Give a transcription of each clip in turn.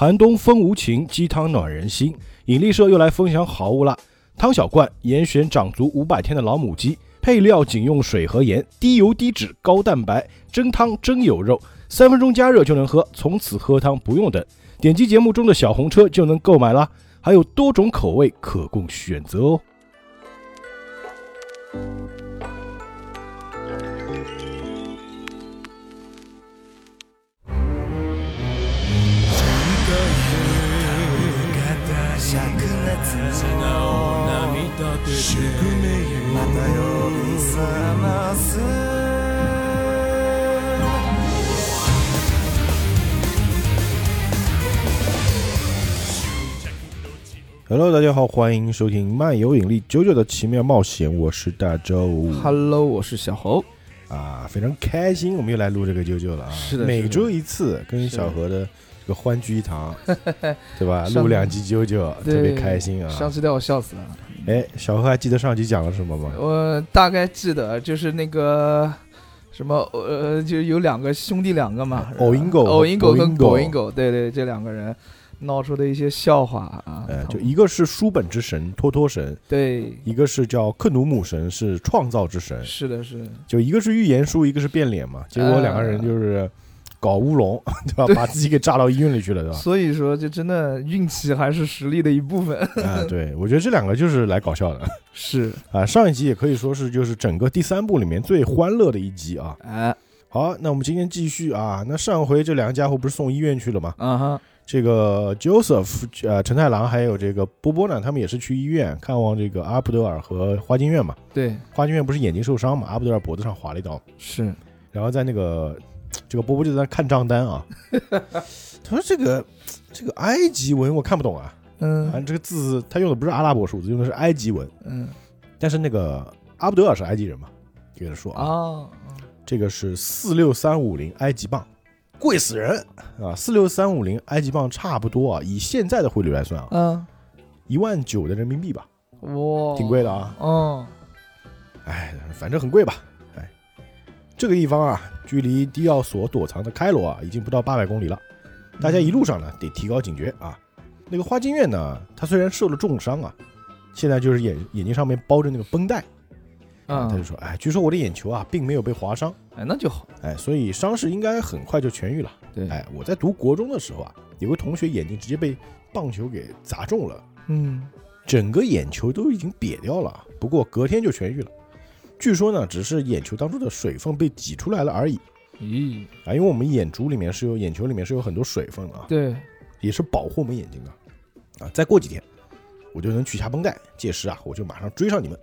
寒冬风无情，鸡汤暖人心。引力社又来分享好物了。汤小罐严选长足五百天的老母鸡，配料仅用水和盐，低油低脂高蛋白，蒸汤真有肉，三分钟加热就能喝，从此喝汤不用等。点击节目中的小红车就能购买啦，还有多种口味可供选择哦。Hello，大家好，欢迎收听漫游引力九九的奇妙冒险，我是大周。Hello，我是小猴。啊，非常开心，我们又来录这个九九了啊！是的每周一次，跟小何的这个欢聚一堂，对吧？录两集九九，特别开心啊！上期带我笑死了。哎，小何还记得上集讲了什么吗？我大概记得就是那个什么呃，就有两个兄弟两个嘛，偶音狗偶音狗跟狗音狗对对，这两个人闹出的一些笑话啊。呃，就一个是书本之神托托神，对，一个是叫克努姆神，是创造之神。是的，是的，就一个是预言书，一个是变脸嘛。结果两个人就是搞乌龙，对吧？对把自己给炸到医院里去了，对吧？所以说就真的运气还是实力的一部分。啊，对，我觉得这两个就是来搞笑的 是，啊。上一集也可以说是就是整个第三部里面最欢乐的一集啊。哎，好，那我们今天继续啊。那上回这两个家伙不是送医院去了吗？啊哈，这个 Joseph 呃陈太郎还有这个波波呢，他们也是去医院看望这个阿布德尔和花金院嘛。对，花金院不是眼睛受伤嘛，阿布德尔脖子上划了一刀，是，然后在那个这个波波就在那看账单啊。他说这个这个埃及文我看不懂啊，反正嗯这个字他用的不是阿拉伯数字，用的是埃及文。嗯但是那个阿布德尔是埃及人嘛，就跟他说啊，啊，这个是四六三五零埃及镑，贵死人啊！四六三五零埃及镑差不多啊，以现在的汇率来算啊，嗯，一万九的人民币吧，哇，挺贵的啊。哦，哎，反正很贵吧。哎，这个地方啊，距离迪奥所躲藏的开罗啊，已经不到八百公里了。大家一路上呢，得提高警觉啊。那个花京院呢，他虽然受了重伤啊，现在就是眼眼睛上面包着那个绷带，啊，他就嗯，说，哎，据说我的眼球啊，并没有被划伤，哎，那就好。哎，所以伤势应该很快就痊愈了。对，哎，我在读国中的时候啊，有个同学眼睛直接被棒球给砸中了，嗯，整个眼球都已经瘪掉了，不过隔天就痊愈了。据说呢，只是眼球当中的水分被挤出来了而已咦，啊，因为我们眼珠里面是有眼球里面是有很多水分的啊，对，也是保护我们眼睛的啊。再过几天，我就能取下绷带，届时啊，我就马上追上你们。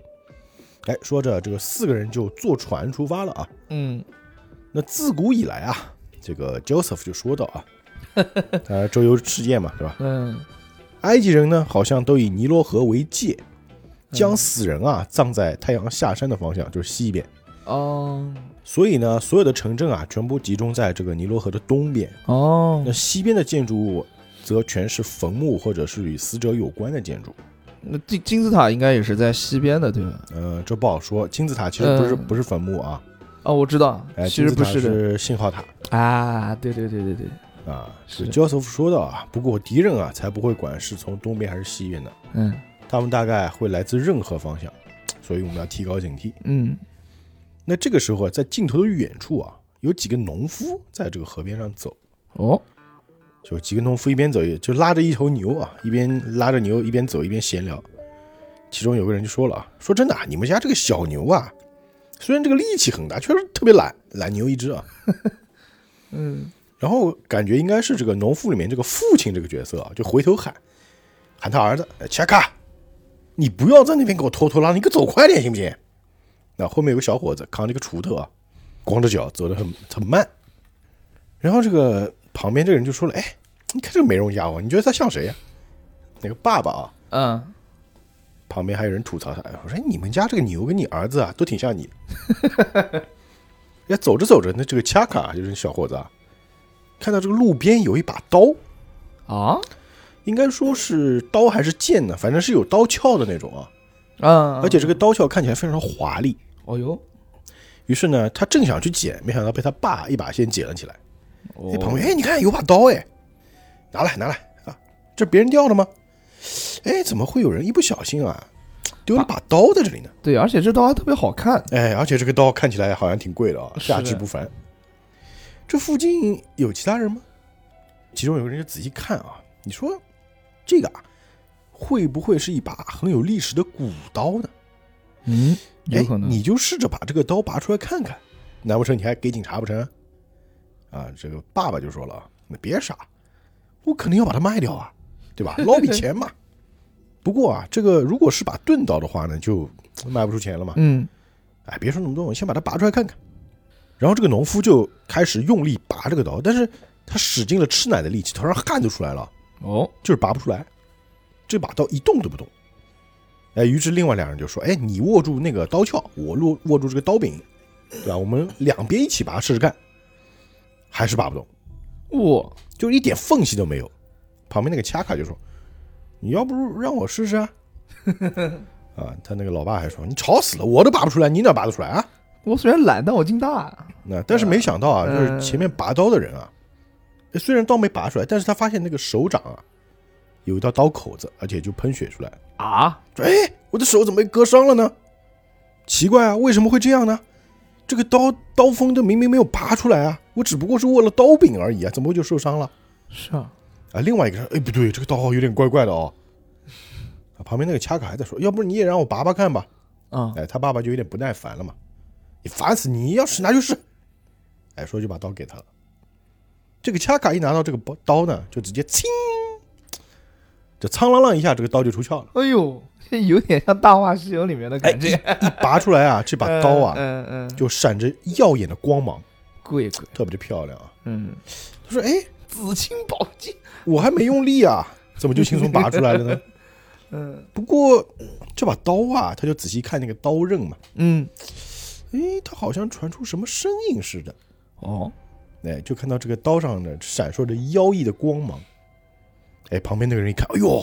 哎，说着，这个四个人就坐船出发了啊。嗯，那自古以来啊，这个 Joseph 就说到啊，他周游世界嘛，对吧？嗯，埃及人呢，好像都以尼罗河为界，将死人啊葬在太阳下山的方向，就是西边。哦，所以呢，所有的城镇啊，全部集中在这个尼罗河的东边。哦那，西边的建筑物，则全是坟墓或者是与死者有关的建筑。那金金字塔应该也是在西边的，对吧？呃，这不好说。金字塔其实不是、嗯不是坟墓啊，哦，我知道，哎，其实不是的是信号塔啊，对对对对对，啊。是是 Joseph 说的啊。不过敌人啊，才不会管是从东边还是西边的，嗯他们大概会来自任何方向，所以我们要提高警惕。嗯，那这个时候啊，在镜头的远处啊，有几个农夫在这个河边上走，哦，就几个农夫一边走就拉着一头牛啊，一边拉着牛一边走一边闲聊。其中有个人就说了啊，说真的啊，你们家这个小牛啊，虽然这个力气很大，确实特别懒，懒牛一只啊。嗯，然后感觉应该是这个农夫里面这个父亲这个角色啊，就回头喊喊他儿子哎切卡，你不要在那边给我拖拖拉，你给我走快点行不行？那后面有个小伙子扛着一个锄头啊，光着脚走得很很慢。然后这个旁边这个人就说了：“哎，你看这个美容家伙，你觉得他像谁呀、那个爸爸啊，嗯，旁边还有人吐槽他，哎我说你们家这个牛跟你儿子啊都挺像你的。哎，走着走着，那这个恰卡就是小伙子啊，看到这个路边有一把刀，啊，应该说是刀还是剑呢，反正是有刀鞘的那种啊，啊，而且这个刀鞘看起来非常华丽。哦哟，于是呢，他正想去捡，没想到被他爸一把先捡了起来。哦哎，旁边，哎，你看有把刀，哎，拿来拿来啊，这别人掉的吗？哎，怎么会有人一不小心啊，丢了把刀在这里呢？对，而且这刀还特别好看。哎，而且这个刀看起来好像挺贵的啊，价值不凡。这附近有其他人吗？其中有个人就仔细看啊，你说这个啊，会不会是一把很有历史的古刀呢？嗯，有可能。哎，你就试着把这个刀拔出来看看，难不成你还给警察不成？啊，这个爸爸就说了，那别傻，我肯定要把它卖掉啊，对吧？捞笔钱嘛。不过啊，这个如果是把钝刀的话呢，就卖不出钱了嘛。嗯，哎，别说那么多，我先把它拔出来看看。然后这个农夫就开始用力拔这个刀，但是他使尽了吃奶的力气，头上汗都出来了，哦，就是拔不出来。这把刀一动都不动。哎，于是另外两人就说：“哎，你握住那个刀鞘，我握握住这个刀柄，对吧？我们两边一起拔试试看。”还是拔不动，哇，就一点缝隙都没有。旁边那个恰卡就说：“你要不让我试试啊？” 啊，他那个老爸还说：“你吵死了，我都拔不出来，你哪拔得出来啊？”我虽然懒，但我劲大。那但是没想到啊，嗯就是前面拔刀的人啊，虽然刀没拔出来，但是他发现那个手掌啊有一道刀口子，而且就喷血出来。啊，说：“哎，我的手怎么被割伤了呢？奇怪啊，为什么会这样呢？这个刀刀锋都明明没有拔出来啊，我只不过是握了刀柄而已啊，怎么会就受伤了？”是啊，啊，另外一个人，哎，不对，这个刀有点怪怪的哦。啊，旁边那个恰卡还在说：“要不你也让我拔拔看吧。”啊，哎，他爸爸就有点不耐烦了嘛，你烦死你，要是拿就是。哎，说就把刀给他了。这个恰卡一拿到这个包刀呢，就直接亲，这苍啷啷一下，这个刀就出鞘了。哎呦，有点像《大话西游》里面的哎，感觉。一拔出来啊，这把刀啊，嗯嗯，嗯就闪着耀眼的光芒，贵贵，特别的漂亮啊。嗯，他说：“哎，紫青宝剑。我还没用力啊，怎么就轻松拔出来了呢？” 嗯不过这把刀啊，他就仔细看那个刀刃嘛，嗯，哎，它好像传出什么声音似的。哦，哎，就看到这个刀上呢闪烁着妖异的光芒。哎，旁边那个人一看，哎呦，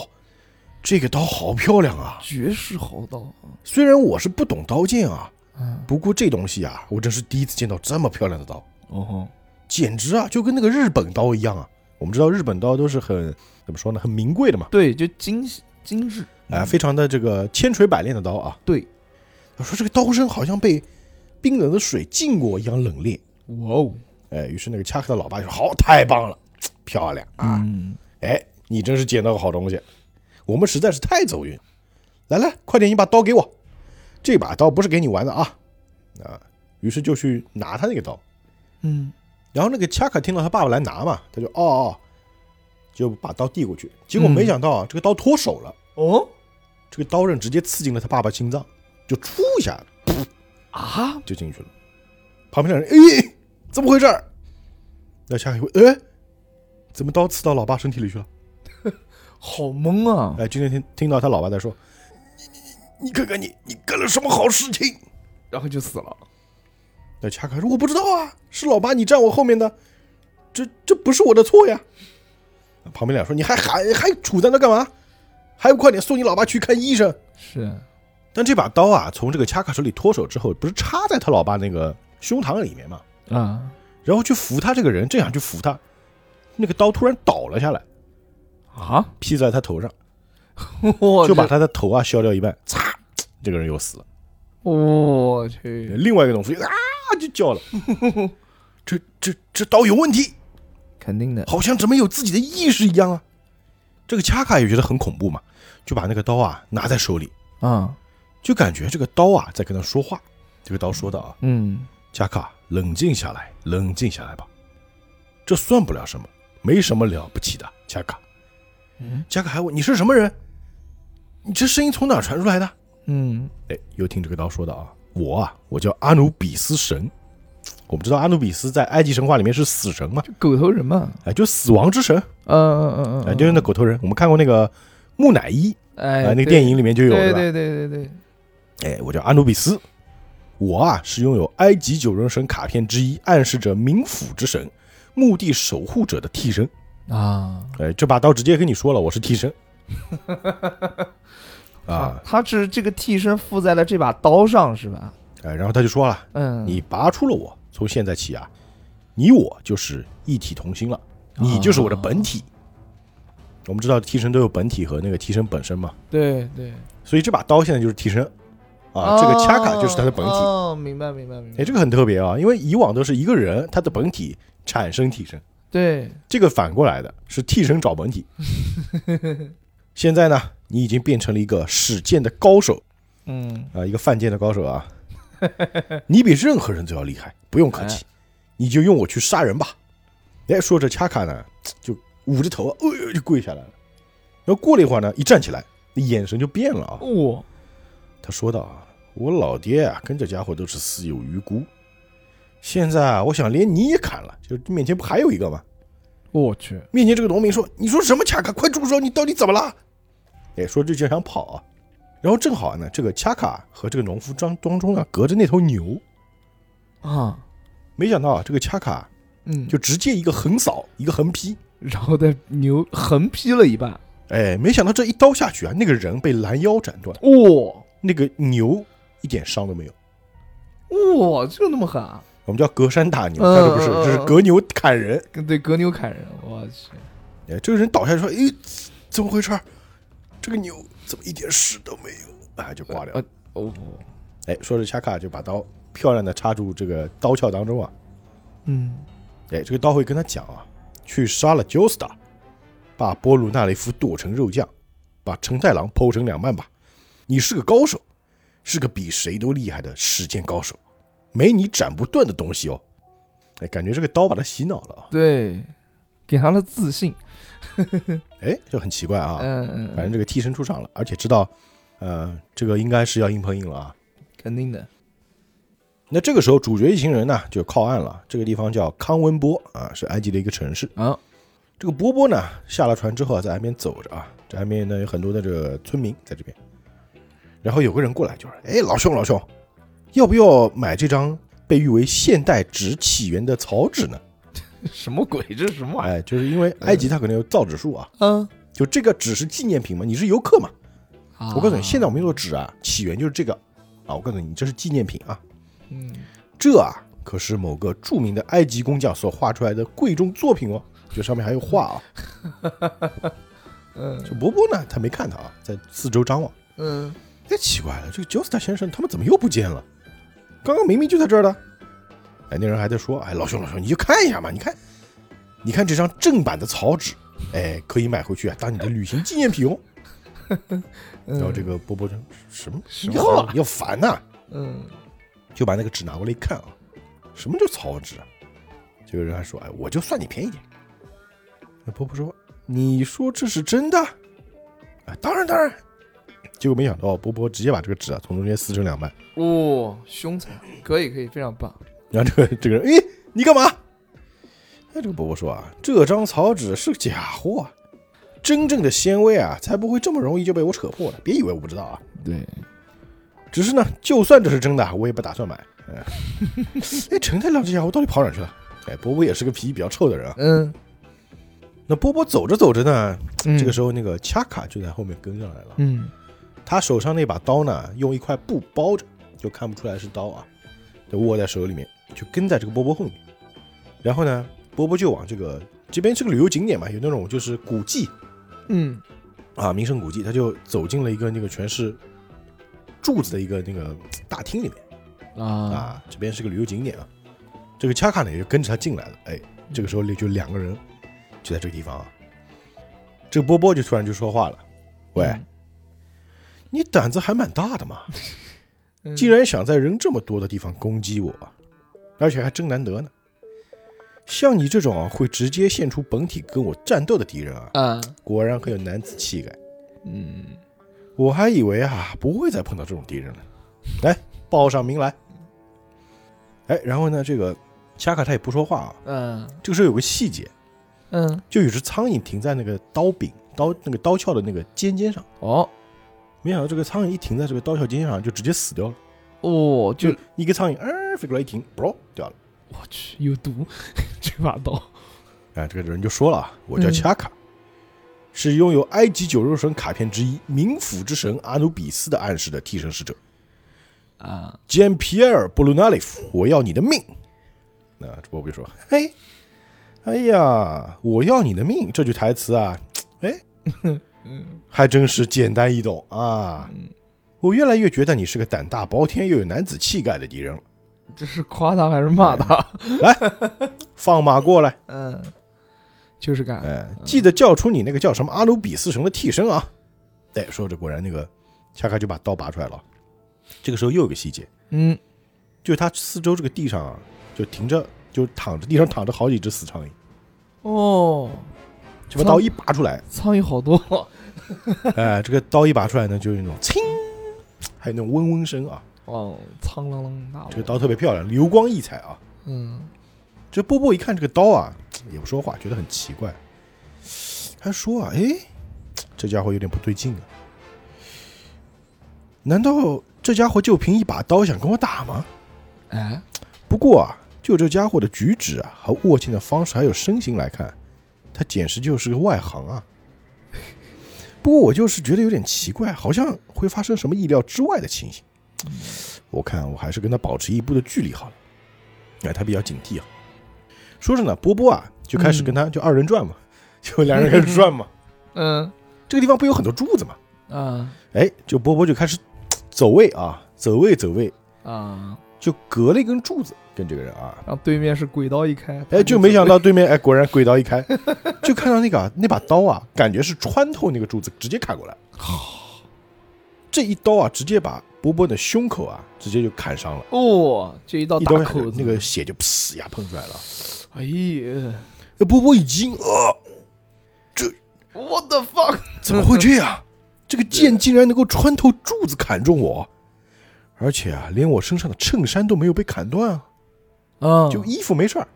这个刀好漂亮啊！绝世好刀。虽然我是不懂刀剑啊，嗯，不过这东西啊，我真是第一次见到这么漂亮的刀，哦吼，简直啊，就跟那个日本刀一样啊。我们知道日本刀都是很怎么说呢，很名贵的嘛，对，就精精致。啊、非常的这个千锤百炼的刀啊。对，他说这个刀身好像被冰冷的水浸过一样冷冽。哇哦，哎，于是那个恰克的老爸就说：“好，太棒了，漂亮啊！嗯，哎，你真是捡到个好东西，我们实在是太走运。来来，快点，你把刀给我，这把刀不是给你玩的啊！啊，于是就去拿他那个刀，嗯，然后那个恰克听到他爸爸来拿嘛，他就哦哦，就把刀递过去，结果没想到啊，这个刀脱手了，哦这个刀刃直接刺进了他爸爸心脏，就出一下啊，就进去了。旁边的人，哎，怎么回事儿？那恰卡一会，哎，怎么刀刺到老爸身体里去了？好懵啊！哎，今天听听到他老爸在说，你你你看看你你干了什么好事情？然后就死了。那恰卡说我不知道啊，是老爸你站我后面的，这这不是我的错呀。旁边俩说你还还还杵在那干嘛？还不快点送你老爸去看医生？是，但这把刀啊，从这个恰卡手里脱手之后，不是插在他老爸那个胸膛里面嘛？啊，然后去扶他这个人，正想去扶他，那个刀突然倒了下来，啊，劈在他头上，我就把他的头啊削掉一半，嚓，这个人又死了。我去，另外一个农夫啊就叫了，这这这刀有问题，肯定的。好像怎么有自己的意识一样啊。这个恰卡也觉得很恐怖嘛，就把那个刀啊拿在手里，啊，就感觉这个刀啊在跟他说话。这个刀说的啊，嗯，恰卡，冷静下来，冷静下来吧，这算不了什么，没什么了不起的。加卡，嗯加卡还问你是什么人？你这声音从哪传出来的？嗯，哎，又听这个刀说的啊，我啊，我叫阿努比斯神。我们知道阿努比斯在埃及神话里面是死神嘛，就狗头人嘛。哎，就死亡之神，嗯嗯嗯嗯，哎，就是那狗头人。我们看过那个木乃伊，哎，啊，那个电影里面就有，吧？对对对对对，哎，我叫阿努比斯，我啊是拥有埃及九人神卡片之一，暗示着冥府之神、墓地守护者的替身。啊哎，这把刀直接跟你说了，我是替身。啊，他是这个替身附在了这把刀上是吧？哎，然后他就说了，嗯，你拔出了我，从现在起啊，你我就是一体同心了，你就是我的本体。我们知道替身都有本体和那个替身本身嘛，对对，所以这把刀现在就是替身啊，这个恰卡就是他的本体。哦，明白明白明白。哎，这个很特别啊，因为以往都是一个人他的本体产生替身，对，这个反过来的是替身找本体。现在呢，你已经变成了一个使剑的高手嗯，啊，一个犯贱的高手啊，你比任何人都要厉害，不用客气，你就用我去杀人吧。哎，说着恰卡呢，就捂着头，哎呦就跪下来了。然后过了一会儿呢，一站起来，眼神就变了啊。哦，他说道啊，我老爹啊跟这家伙都是死有余辜，现在啊，我想连你也砍了，就面前不还有一个吗？我去，面前这个农民说：“你说什么恰卡？快住手！你到底怎么了？”哎，说这就想跑啊。然后正好呢，这个恰卡和这个农夫当当中啊，隔着那头牛。啊，没想到啊，这个恰卡嗯，就直接一个横扫，一个横劈。然后再牛横劈了一半。哎，没想到这一刀下去啊，那个人被拦腰斩断，哇那个牛一点伤都没有。哇，就那么狠啊！我们叫隔山打牛，嗯但是不是，这是隔牛砍人。跟对隔牛砍人，我去，哎，这个人倒下去说：“哎，怎么回事儿？这个牛怎么一点屎都没有？”哎，就挂掉了。哦，哎，说着恰卡就把刀漂亮的插入这个刀鞘当中啊。嗯，哎，这个刀会跟他讲啊，去杀了 Joestar，把波鲁纳雷夫剁成肉酱，把承太郎剖成两半吧。你是个高手，是个比谁都厉害的实践高手，没你斩不断的东西哦。哎，感觉这个刀把他洗脑了啊。对，给他了自信。哎，就很奇怪啊。嗯嗯，反正这个替身出场了，而且知道，呃，这个应该是要硬碰硬了啊。肯定的。那这个时候，主角一行人呢就靠岸了。这个地方叫康温波啊，是埃及的一个城市。啊，这个波波呢下了船之后啊，在岸边走着啊，这岸边呢有很多的这个村民在这边。然后有个人过来就说：“哎，老兄老兄，要不要买这张被誉为现代纸起源的草纸呢？” 什么鬼？这是什么玩意哎，就是因为埃及它可能有造纸术啊，嗯，就这个纸是纪念品嘛，你是游客嘛，啊我告诉你，现在我们用的纸啊，起源就是这个啊。我告诉你，这是纪念品啊。嗯，这啊，可是某个著名的埃及工匠所画出来的贵重作品哦。就上面还有画啊。嗯这波波呢，他没看他啊，在四周张望。嗯，哎，奇怪了，这个 Joestar 先生他们怎么又不见了？刚刚明明就在这儿的。哎，那人还在说：“哎，老兄老兄，你就看一下嘛，你看，你看这张正版的草纸，哎，可以买回去啊，当你的旅行纪念品哦。”然后这个波波说：“什么？你什么话好，你要烦呐、嗯，就把那个纸拿过来一看啊，什么叫草纸啊？这个人还说：“哎，我就算你便宜点。”那波波说：“你说这是真的？”啊，当然当然。结果没想到波波直接把这个纸啊从中间撕成两半，哦，凶残，可以可以，非常棒。然后这个这个人，哎，你干嘛？哎，这个波波说啊，这张草纸是个假货啊，真正的纤维啊，才不会这么容易就被我扯破了。别以为我不知道啊，对，只是呢，就算这是真的，我也不打算买。哎，哎，陈太亮这家伙到底跑哪去了？哎，波波也是个脾气比较臭的人啊。嗯，那波波走着走着呢，嗯这个时候那个恰卡就在后面跟上来了。嗯，他手上那把刀呢，用一块布包着，就看不出来是刀啊，就握在手里面，就跟在这个波波后面。然后呢，波波就往这个这边是个旅游景点嘛，有那种就是古迹。嗯，啊，名胜古迹，他就走进了一个那个全是柱子的一个那个大厅里面。啊，啊，这边是个旅游景点啊。这个恰卡呢也就跟着他进来了，哎，这个时候就两个人就在这个地方啊。这个波波就突然就说话了：“喂，嗯你胆子还蛮大的嘛，嗯竟然想在人这么多的地方攻击我，而且还真难得呢。像你这种啊会直接献出本体跟我战斗的敌人啊，啊，果然很有男子气概。嗯，我还以为啊不会再碰到这种敌人了。来，报上名来。哎，然后呢，这个恰卡他也不说话啊。嗯，这个时候有个细节，嗯，就有只苍蝇停在那个刀柄、刀那个刀鞘的那个尖尖上。哦，没想到这个苍蝇一停在这个刀鞘尖尖上，就直接死掉了。哦，就就一个苍蝇，嗯，飞过来一停，啵掉了。我去，有毒，这把刀，哎，这个人就说了啊，我叫嗯恰卡，是拥有埃及九肉神卡片之一冥府之神阿努比斯的暗示的替身使者。啊，简皮埃尔·布鲁纳利夫，我要你的命。那这波比说：“嘿，哎呀，我要你的命，这句台词啊，哎，嗯还真是简单易懂啊！嗯，我越来越觉得你是个胆大包天又有男子气概的敌人了。这是夸他还是骂他？来 放马过来，嗯，就是干。哎，记得叫出你那个叫什么阿努比斯神的替身啊！哎，说着果然那个恰卡就把刀拔出来了。这个时候又有个细节，嗯，就是他四周这个地上啊，就停着，就躺着地上躺着好几只死苍蝇，哦，就把刀一拔出来，苍蝇好多。哎，这个刀一拔出来呢，就是那种呲，还有那种嗡嗡声啊，哦，苍啷啷大这个刀特别漂亮，流光溢彩啊。嗯，这波波一看这个刀啊，也不说话，觉得很奇怪。他说啊，哎，这家伙有点不对劲啊。难道这家伙就凭一把刀想跟我打吗？哎，不过啊，就这家伙的举止啊和握剑的方式还有身形来看，他简直就是个外行啊。不过我就是觉得有点奇怪，好像会发生什么意料之外的情形。我看我还是跟他保持一步的距离好了。哎，他比较警惕啊。说着呢，波波啊就开始跟他就二人转嘛，就两人开始转嘛。嗯这个地方不有很多柱子嘛？啊哎，就波波就开始走位啊，走位走位，啊，就隔了一根柱子跟这个人啊，然后对面是鬼刀一开，哎，就没想到对面 哎，果然鬼刀一开，就看到那个啊那把刀啊，感觉是穿透那个柱子直接砍过来。这一刀啊，直接把波波的胸口啊，直接就砍伤了，哦，这一刀大口子，那个血就噗呀喷出来了。哎呀那波波一惊，呃，这我的 fuck？怎么会这样？这个剑竟然能够穿透柱子砍中我，而且啊，连我身上的衬衫都没有被砍断啊，嗯，就衣服没事儿，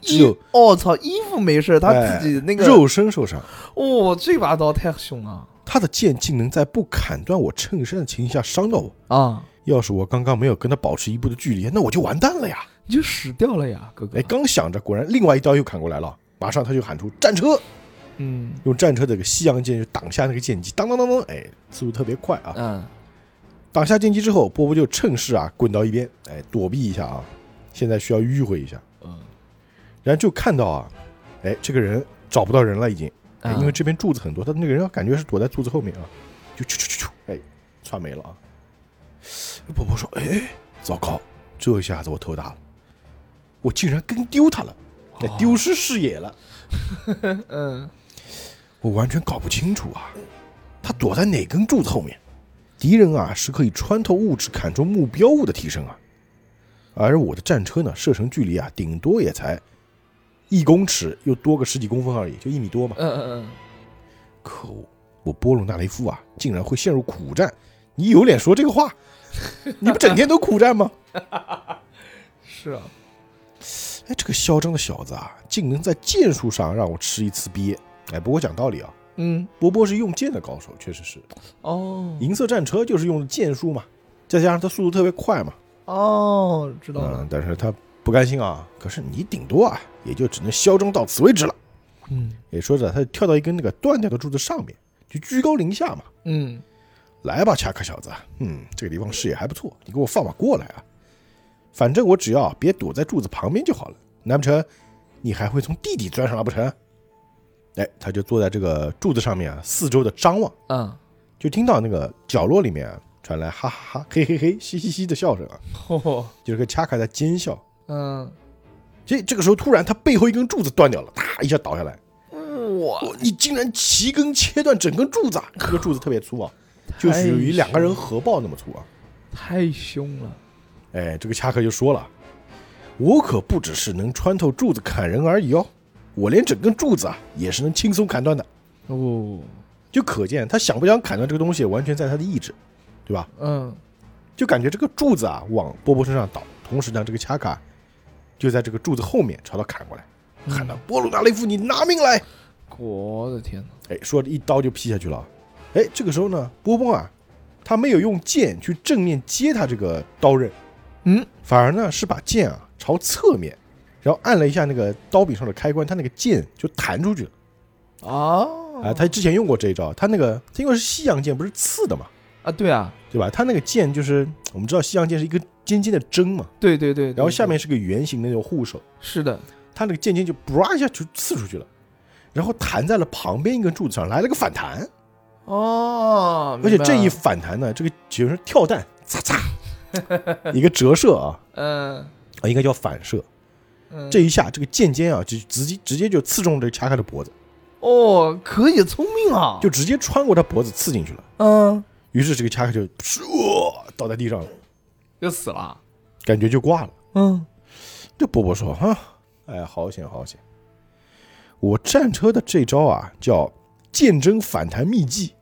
只衣有哦操，衣服没事，他哎自己那个肉身受伤。哦，这把刀太凶了他的剑竟能在不砍断我衬衫的情形下伤到我。啊！要是我刚刚没有跟他保持一步的距离，那我就完蛋了呀！你就死掉了呀，哥哥哎，。刚想着，果然另外一刀又砍过来了，马上他就喊出战车，嗯用战车这个西洋剑就挡下那个剑击，当当当当，哎，速度特别快啊！嗯挡下剑击之后，波波就趁势啊滚到一边，哎，躲避一下啊，现在需要迂回一下，嗯，然后就看到啊，哎，这个人找不到人了已经，哎，啊因为这边柱子很多，他那个人感觉是躲在柱子后面啊，就咻咻咻咻，哎，窜没了啊。婆婆说：“哎，糟糕，这下子我头大了，我竟然跟丢他了，丢失视野了，嗯。我完全搞不清楚啊，他躲在哪根柱子后面？敌人啊是可以穿透物质砍中目标物的替身啊，而我的战车呢，射程距离啊，顶多也才一公尺，又多个十几公分而已，就一米多嘛。嗯嗯嗯可恶，我波鲁纳雷夫啊，竟然会陷入苦战！你有脸说这个话？你不整天都苦战吗？嗯，是啊，哎，这个嚣张的小子啊，竟能在剑术上让我吃一次瘪！哎，不过讲道理啊，嗯波波是用剑的高手，确实是。哦银色战车就是用的剑术嘛，再加上他速度特别快嘛，哦，知道嗯了，，但是他不甘心啊。可是你顶多啊，也就只能嚣张到此为止了。嗯也说着，他就跳到一根那个断掉的柱子上面，就居高临下嘛。嗯来吧，恰克小子，嗯，这个地方视野还不错，你给我放马过来啊！反正我只要别躲在柱子旁边就好了。难不成你还会从地底钻上来不成？哎，他就坐在这个柱子上面啊，四周的张望，嗯，就听到那个角落里面啊传来哈哈哈、嘿嘿嘿、嘻嘻嘻的笑声啊，嚯，就是个恰克在奸笑。嗯，这这个时候突然他背后一根柱子断掉了，啪一下倒下来，哇，哇你竟然齐根切断整根柱子啊！这个柱子特别粗啊，就属于两个人合抱那么粗啊。太凶了，哎，这个恰克就说了：“我可不只是能穿透柱子砍人而已哦，我连整根柱子啊也是能轻松砍断的。哦，”就可见他想不想砍断这个东西，完全在他的意志，对吧？嗯就感觉这个柱子啊往波波身上倒，同时呢，这个恰卡就在这个柱子后面朝他砍过来，喊道：“波鲁纳雷夫，你拿命来！”我的天哪，哎，说着一刀就劈下去了。哎，这个时候呢，波波啊，他没有用剑去正面接他这个刀刃，嗯，反而呢是把剑啊朝侧面，然后按了一下那个刀柄上的开关，他那个剑就弹出去了。啊啊，他之前用过这一招，他那个他因为是西洋剑，不是刺的嘛，啊，对啊，对吧？他那个剑就是我们知道西洋剑是一个尖尖的针嘛，对对对，然后下面是个圆形的那种护手，是的，他那个剑尖就唰一下就刺出去了。然后弹在了旁边一根柱子上，来了个反弹，哦，而且这一反弹呢，这个就是跳弹，嚓嚓，一个折射啊，嗯啊，应该叫反射。嗯，这一下，这个剑尖啊，就直接直接就刺中这个恰卡的脖子，哦可以聪明啊，就直接穿过他脖子刺进去了。嗯于是这个恰克就唰倒在地上了，就死了，感觉就挂了。嗯这波波说：“哈，哎，好险好险！我战车的这招啊，叫剑针反弹秘技，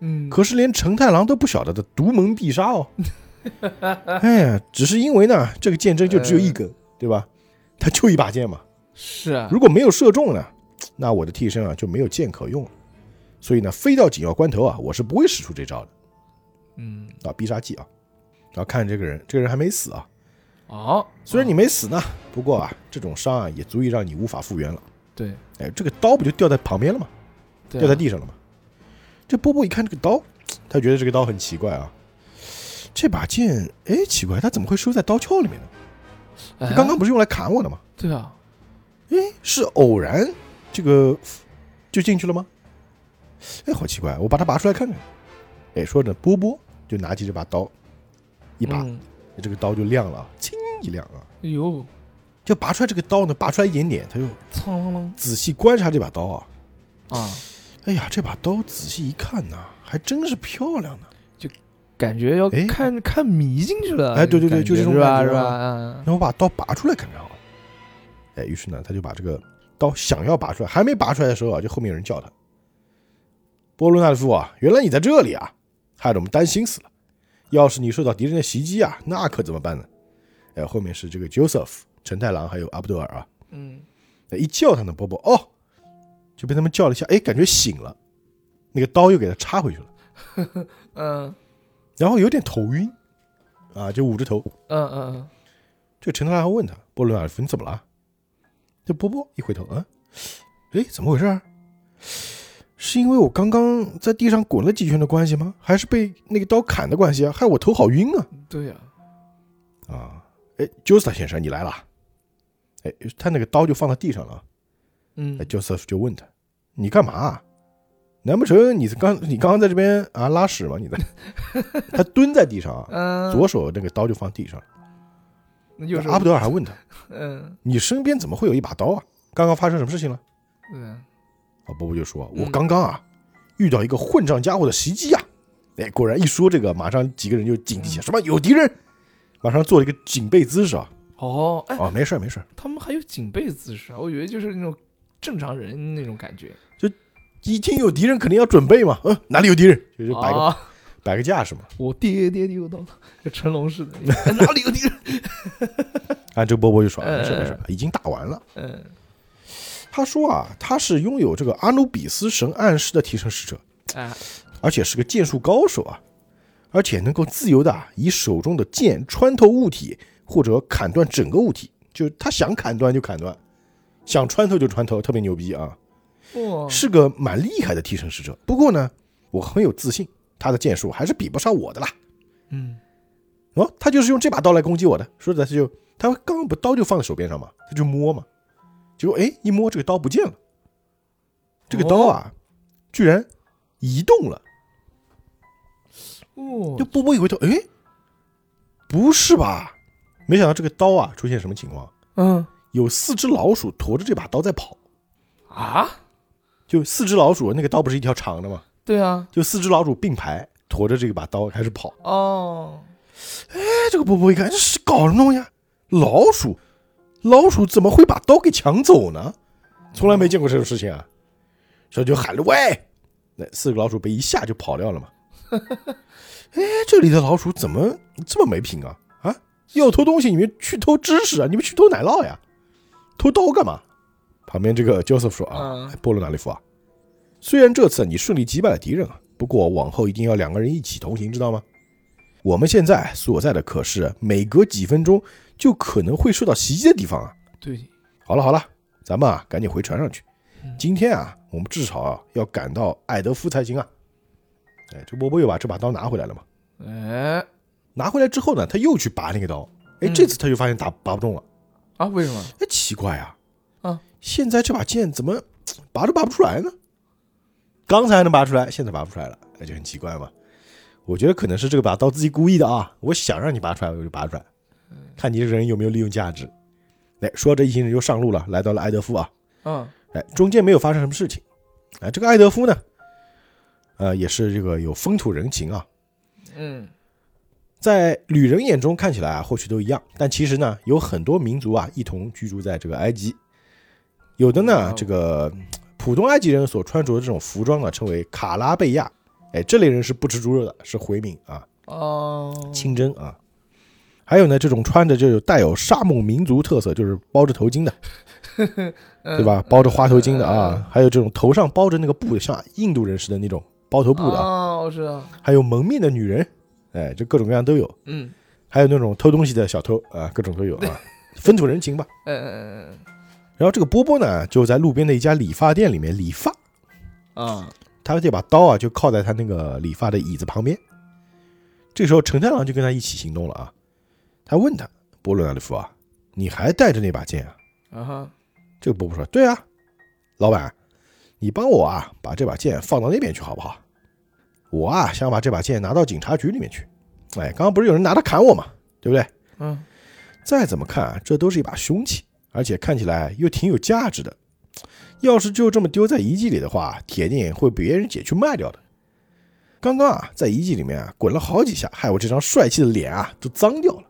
嗯，可是连承太郎都不晓得的独门必杀哦。哎呀，只是因为呢，这个剑针就只有一根，对吧？他就一把剑嘛，是啊，如果没有射中呢，那我的替身啊就没有剑可用了。所以呢，非到紧要关头啊，我是不会使出这招的嗯啊，必杀技啊。然后看这个人，这个人还没死啊，哦，虽然你没死呢，不过啊，这种伤啊也足以让你无法复原了。对哎，这个刀不就掉在旁边了吗？对啊掉在地上了吗？这波波一看这个刀，他觉得这个刀很奇怪啊。这把剑，哎，奇怪，它怎么会收在刀鞘里面呢？哎刚刚不是用来砍我的吗？对啊，哎，是偶然这个就进去了吗？哎，好奇怪，我把它拔出来看看。哎，说着，波波就拿起这把刀，一拔，嗯这个刀就亮了，轻一亮啊。哎呦，就拔出来这个刀呢，拔出来一点点，他就仔细观察这把刀啊。啊，哎呀，这把刀仔细一看呐，还真是漂亮呢。感觉要哎看看迷进去了，哎对对对就这种感觉是吧？那我把刀拔出来看看好了。哎，于是呢，他就把这个刀想要拔出来，还没拔出来的时候啊，就后面有人叫他：“波罗纳夫啊，原来你在这里啊，害得我们担心死了。要是你受到敌人的袭击啊，那可怎么办呢？”哎，后面是这个 Joseph 陈太郎还有阿布多尔啊，嗯，哎一叫他呢，波波哦，就被他们叫了一下，哎，感觉醒了，那个刀又给他插回去了，嗯然后有点头晕，啊，就捂着头。嗯嗯嗯这个陈太郎还问他：“波伦尔夫，你怎么了？”这波波一回头，啊，哎，怎么回事啊？是因为我刚刚在地上滚了几圈的关系吗？还是被那个刀砍的关系啊？害我头好晕啊！嗯，对呀，啊，哎，，Joseph 先生，你来了。哎，他那个刀就放在地上了。嗯哎，，Joseph 就问他：“你干嘛啊？难不成你刚你刚刚在这边啊拉屎吗？你在？”他蹲在地上左手那个刀就放地上了。那就是阿布德尔还问他。嗯你身边怎么会有一把刀啊？刚刚发生什么事情了？嗯啊，波波就说：“嗯我刚刚啊，遇到一个混账家伙的袭击啊！”哎，果然一说这个，马上几个人就警惕起来，什么有敌人，马上做了一个警备姿势啊！哦，哎，哦，没事儿没事儿，他们还有警备姿势啊，我以为就是那种正常人那种感觉，就一听有敌人肯定要准备嘛，嗯，哪里有敌人，就是摆个、啊，摆个架势嘛。我爹爹丢到就成龙似的，哎哪里有敌人？啊，这个波波就说：“嗯没事没事，已经打完了。嗯，”他说啊，他是拥有这个阿努比斯神暗示的替身使者，啊，而且是个剑术高手啊，而且能够自由的以手中的剑穿透物体，或者砍断整个物体，就他想砍断就砍断，想穿透就穿透，特别牛逼啊，哇，是个蛮厉害的替身使者。不过呢，我很有自信，他的剑术还是比不上我的啦。嗯，哦，他就是用这把刀来攻击我的，说着他就他刚刚不刀就放在手边上嘛，他就摸嘛，结果哎一摸这个刀不见了，这个刀啊、居然移动了。哦就，波波一回头，哎，不是吧？没想到这个刀啊出现什么情况？嗯有四只老鼠驮着这把刀在跑，啊，就四只老鼠，那个刀不是一条长的吗？对啊，就四只老鼠并排驮着这把刀开始跑。哦，哎，这个波波一看，这是搞什么东西啊？老鼠，老鼠怎么会把刀给抢走呢？从来没见过这种事情啊！小九喊了：“喂！”那四个老鼠被一下就跑掉了嘛。哎，这里的老鼠怎么这么没品啊？啊，要偷东西你们去偷知识啊，你们去偷奶酪呀？偷刀干嘛？旁边这个 Joseph 说啊，波罗纳利夫啊，虽然这次你顺利击败了敌人啊，不过往后一定要两个人一起同行，知道吗？我们现在所在的可是每隔几分钟就可能会受到袭击的地方啊！对，好了好了，咱们啊赶紧回船上去嗯。今天啊，我们至少啊要赶到艾德夫才行啊！哎，这波波又把这把刀拿回来了嘛？哎，拿回来之后呢，他又去拔那个刀，哎，嗯这次他就发现打拔不动了。啊，为什么？哎，奇怪啊！啊，现在这把剑怎么拔都拔不出来呢？刚才还能拔出来，现在拔不出来了，那就很奇怪嘛。我觉得可能是这个把刀自己故意的啊，我想让你拔出来，我就拔出来，看你这个人有没有利用价值。哎，说这一行人就上路了，来到了埃德夫啊。嗯哎，中间没有发生什么事情。哎，这个埃德夫呢，呃，也是这个有风土人情啊，嗯在旅人眼中看起来啊，或许都一样，但其实呢，有很多民族啊一同居住在这个埃及。有的呢哦，这个普通埃及人所穿着的这种服装呢，称为卡拉贝亚。哎，这类人是不吃猪肉的，是回民啊，哦，清真啊。还有呢，这种穿着就有带有沙漠民族特色，就是包着头巾的，对 对吧？包着花头巾的啊，还有这种头上包着那个布的，像印度人似的那种包头布的，啊，啊，我知道，还有蒙面的女人，哎，这各种各样都有。嗯还有那种偷东西的小偷啊，各种都有啊，风土人情吧。嗯嗯然后这个波波呢，就在路边的一家理发店里面理发，嗯啊，他这把刀啊就靠在他那个理发的椅子旁边。这时候陈太郎就跟他一起行动了啊，他问他波罗纳利夫啊，你还带着那把剑啊？啊哈，这个波波说，对啊，老板，你帮我啊把这把剑放到那边去好不好？我啊想把这把剑拿到警察局里面去。哎，刚刚不是有人拿它砍我吗，对不对？嗯再怎么看啊，这都是一把凶器，而且看起来又挺有价值的。要是就这么丢在遗迹里的话，铁定会被别人捡去卖掉的。刚刚啊，在遗迹里面啊滚了好几下，害我这张帅气的脸啊都脏掉了。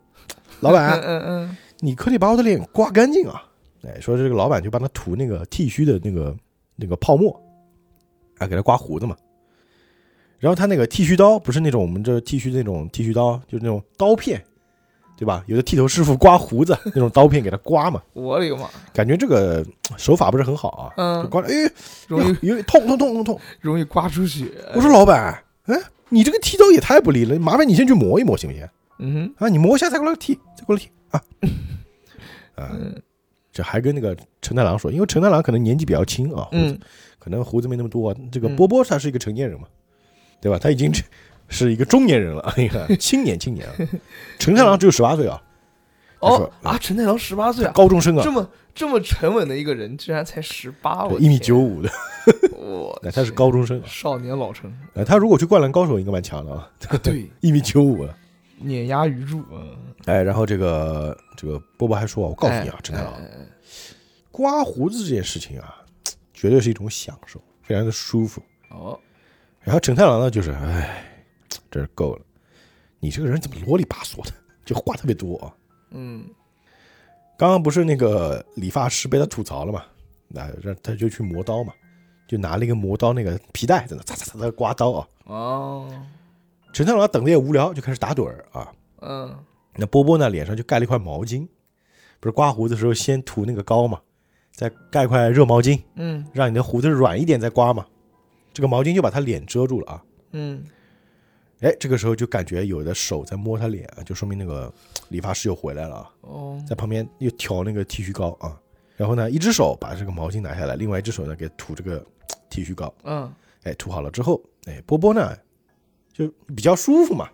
老嗯板，嗯嗯，你可得把我的脸刮干净啊！哎，说这个老板就帮他涂那个剃须的那个那个泡沫，啊，给他刮胡子嘛。然后他那个剃须刀不是那种我们这剃须那种剃须刀，就是那种刀片，对吧？有的剃头师傅刮胡子 那种刀片给他刮嘛，我的个妈，感觉这个手法不是很好啊。就嗯，刮了，哎，容易有有痛痛痛痛痛！容易刮出血。我说老板，哎，你这个剃刀也太不利了，麻烦你先去磨一磨行不行？嗯哼啊，你摸一下再过来踢，再过来踢啊。啊，嗯这还跟那个陈太郎说，因为陈太郎可能年纪比较轻啊，胡子嗯可能胡子没那么多啊。这个嗯波波他是一个成年人嘛，对吧？他已经是是一个中年人了，哎呀，青年青年啊。陈太郎只有十八岁啊，他哦啊，陈太郎十八岁啊，高中生啊这，么这么沉稳的一个人，居然才十八，我一米天九，五的，我哎他是高中生啊。少年老成呃他如果去灌篮高手应该蛮强的啊，啊，对，一米九五啊。碾压鱼柱，嗯，哎，然后这个这个波波还说，我告诉你啊哎，陈太郎，刮胡子这件事情啊，绝对是一种享受，非常的舒服。哦，然后陈太郎呢，就是，哎，真是够了，你这个人怎么啰里吧嗦的，就话特别多啊。嗯刚刚不是那个理发师被他吐槽了嘛，那让他就去磨刀嘛，就拿了一个磨刀那个皮带在那擦擦擦擦刮刀啊。哦，陈太郎等的也无聊，就开始打盹儿啊。嗯那波波呢，脸上就盖了一块毛巾，不是刮胡子的时候先涂那个膏嘛，再盖块热毛巾，嗯让你的胡子软一点再刮嘛。这个毛巾就把他脸遮住了啊。嗯哎，这个时候就感觉有的手在摸他脸啊，就说明那个理发师又回来了啊，哦，在旁边又调那个剃须膏啊。然后呢，一只手把这个毛巾拿下来，另外一只手呢给涂这个剃须膏。嗯，哎，涂好了之后，哎，波波呢就比较舒服嘛。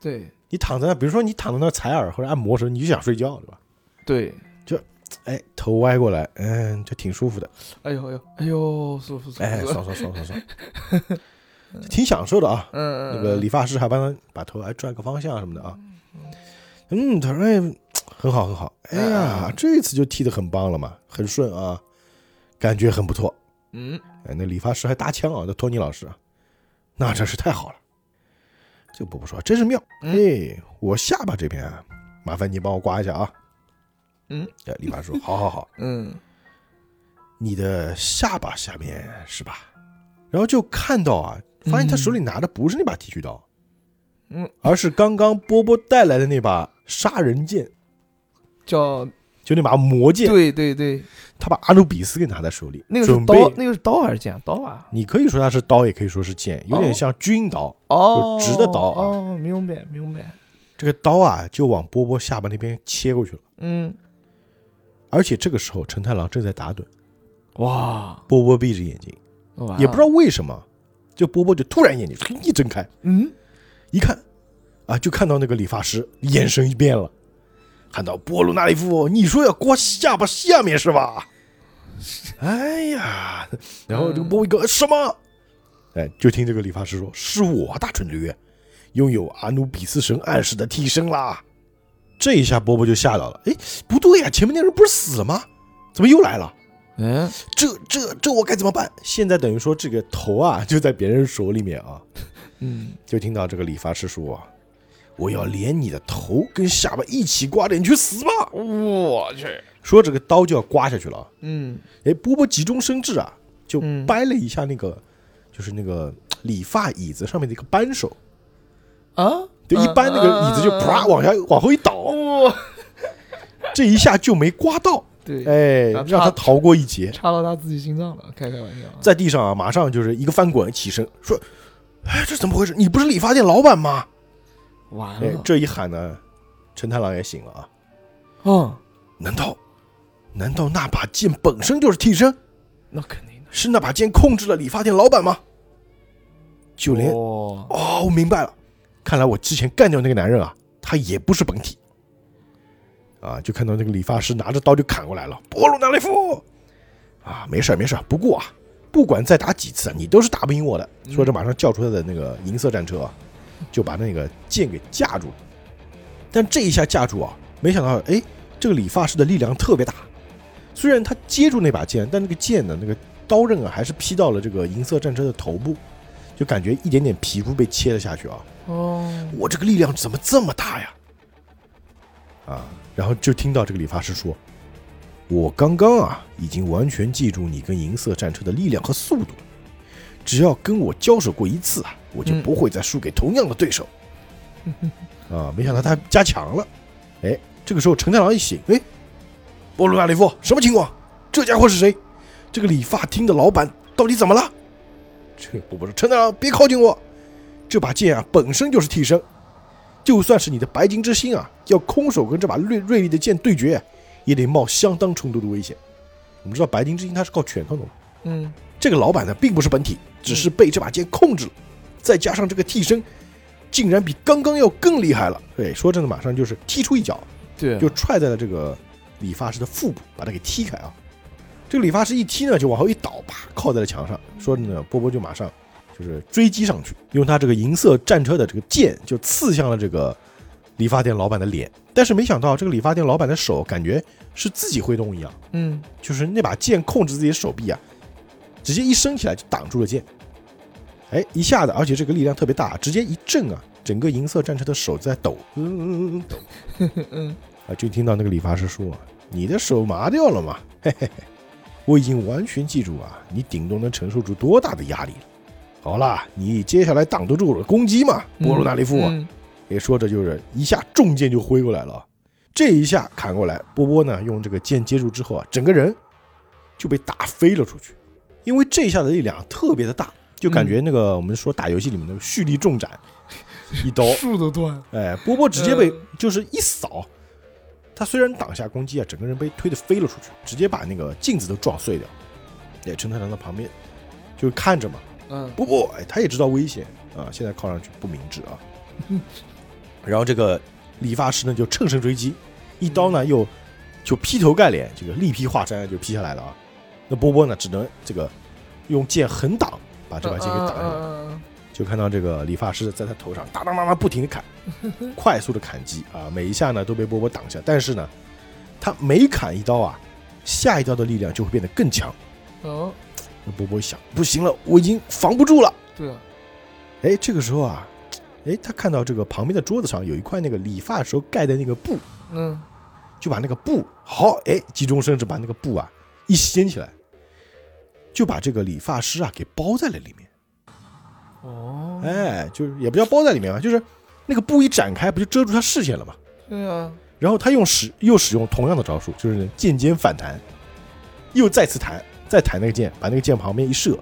对你躺在那，比如说你躺在那采耳或者按摩的时候，你就想睡觉，对吧？对，就哎，头歪过来，嗯，就挺舒服的，哎呦哎呦哎呦，舒服舒服，哎，爽爽爽爽爽，挺享受的啊。嗯嗯，那个理发师还帮他把头还转个方向什么的啊。嗯，他说哎，很好很好，哎呀嗯，这次就剃的很棒了嘛，很顺啊，感觉很不错。嗯哎，那理发师还搭腔啊，那托尼老师啊，那真是太好了。这个伯伯说真是妙，嗯。哎，我下巴这边啊，麻烦你帮我刮一下啊。嗯，哎，理发师说好好好，嗯。你的下巴下面是吧？然后就看到啊，发现他手里拿的不是那把剃须刀，嗯，而是刚刚波波带来的那把杀人剑，叫就那把魔剑。对对对，他把阿努比斯给拿在手里，那个是刀，那个是刀还是剑？刀啊？你可以说它是刀，也可以说是剑，有点像军刀。哦，就直的刀啊。哦，明白明白，这个刀啊，就往波波下巴那边切过去了。嗯，而且这个时候，陈太郎正在打盹，哇，波波闭着眼睛，哇。也不知道为什么，就波波就突然眼睛一睁开，嗯，一看，啊，就看到那个理发师眼神一变了，喊道：“波鲁纳利夫，你说要刮下巴下面是吧？”哎呀，然后这个波一哥什么？哎，就听这个理发师说：“是我大蠢驴，拥有阿努比斯神暗示的替身啦。”这一下波波就吓到了。哎，不对呀，前面那人不是死了吗？怎么又来了？嗯，这这这我该怎么办？现在等于说这个头啊就在别人手里面啊。嗯，就听到这个理发师说：“我要连你的头跟下巴一起刮掉，你去死吧！”我去，说这个刀就要刮下去了。嗯。哎，波波急中生智啊，就嗯。掰了一下那个，就是那个理发椅子上面的一个扳手，啊，就一扳那个椅子就嗯啪往下往后一倒，哇，这一下就没刮到，对，哎，让他逃过一劫。插到他自己心脏了，开开玩笑。啊，在地上啊，马上就是一个翻滚，起身说：“哎，这怎么回事？你不是理发店老板吗？”哎，完了，这一喊呢，陈太郎也醒了啊。嗯，难道，难道那把剑本身就是替身？那肯定的，是那把剑控制了理发店老板吗？就连哦，哦，我明白了，看来我之前干掉那个男人啊，他也不是本体。啊，就看到那个理发师拿着刀就砍过来了，波鲁纳雷夫，啊，没事没事，不过啊，不管再打几次啊，你都是打不赢我的。说着，马上叫出他的那个银色战车啊，就把那个剑给架住了。但这一下架住啊，没想到，哎，这个理发师的力量特别大。虽然他接住那把剑，但那个剑呢，那个刀刃啊，还是劈到了这个银色战车的头部，就感觉一点点皮肤被切了下去啊。哦，我这个力量怎么这么大呀？啊，然后就听到这个理发师说：“我刚刚啊，已经完全记住你跟银色战车的力量和速度了。只要跟我交手过一次啊，我就嗯不会再输给同样的对手。啊，没想到他加强了。哎，这个时候陈太郎一醒，哎，波鲁纳里夫，什么情况？这家伙是谁？这个理发厅的老板到底怎么了？这个波波说：“陈太郎，别靠近我。这把剑啊，本身就是替身，就算是你的白金之心啊，要空手跟这把锐锐利的剑对决，也得冒相当程度的危险。我们知道白金之心它是靠拳头的嘛，嗯，这个老板呢并不是本体，只是被这把剑控制了，再加上这个替身，竟然比刚刚要更厉害了。对，说真的，马上就是踢出一脚，对，就踹在了这个理发师的腹部，把他给踢开啊。这个理发师一踢呢，就往后一倒，啪，靠在了墙上。说着呢，波波就马上就是追击上去，用他这个银色战车的这个剑就刺向了这个理发店老板的脸。但是没想到，这个理发店老板的手感觉是自己挥动一样，嗯，就是那把剑控制自己的手臂啊，直接一升起来就挡住了剑。哎，一下子，而且这个力量特别大，直接一震啊，整个银色战车的手在抖，嗯嗯嗯抖。嗯，啊，就听到那个理发师说：“你的手麻掉了嘛？嘿嘿嘿，我已经完全记住啊，你顶多能承受住多大的压力了。好啦，你接下来挡得住我的攻击吗，波鲁纳利夫？”嗯也说着就是一下重剑就挥过来了。这一下砍过来，波波呢用这个剑接住之后啊，整个人就被打飞了出去。因为这一下的力量特别的大，就感觉那个我们说打游戏里面那个蓄力重斩，一刀，树都断，哎，波波直接被呃就是一扫，他虽然挡下攻击啊，整个人被推得飞了出去，直接把那个镜子都撞碎掉。哎，陈太郎在旁边就看着嘛，嗯，波波哎，他也知道危险啊，现在靠上去不明智啊。然后这个理发师呢就乘胜追击，一刀呢又就劈头盖脸，这个力劈华山就劈下来了啊。那波波呢只能这个用剑横挡，把这把剑给挡下来。嗯就看到这个理发师在他头上哒哒哒哒不停的砍，快速的砍击啊，每一下呢都被波波挡下，但是呢，他每砍一刀啊，下一刀的力量就会变得更强。哦，那波波一想，不行了，我已经防不住了。对啊，哎，这个时候啊，哎，他看到这个旁边的桌子上有一块那个理发的时候盖的那个布，嗯，就把那个布好，哎，急中生智把那个布啊一掀起来，就把这个理发师啊给包在了里面。哦，哎，就是也不叫包在里面吧，就是那个布一展开，不就遮住他视线了吗？对啊，然后他用使又使用同样的招数，就是剑尖反弹，又再次弹，再弹那个剑，把那个剑旁边一射，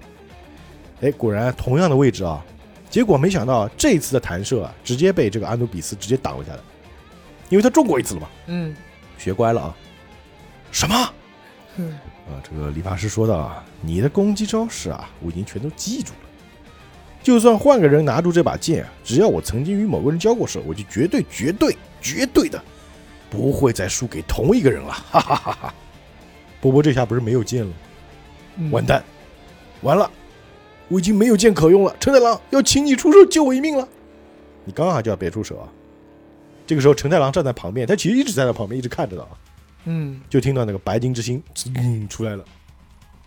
哎，果然同样的位置啊。结果没想到这次的弹射啊，直接被这个安努比斯直接挡了下来，因为他中过一次了嘛，嗯，学乖了啊。什么？哼啊，这个理发师说道啊，你的攻击招式啊，我已经全都记住了。就算换个人拿住这把剑啊，只要我曾经与某个人交过手，我就绝对、绝对、绝对的不会再输给同一个人了。哈哈哈哈！波波这下不是没有剑了，嗯完蛋，完了，我已经没有剑可用了。陈太郎要请你出手救我一命了。你刚刚就要别出手啊！这个时候，陈太郎站在旁边，他其实一直在那旁边，一直看着的啊。嗯。就听到那个白金之星嗯出来了，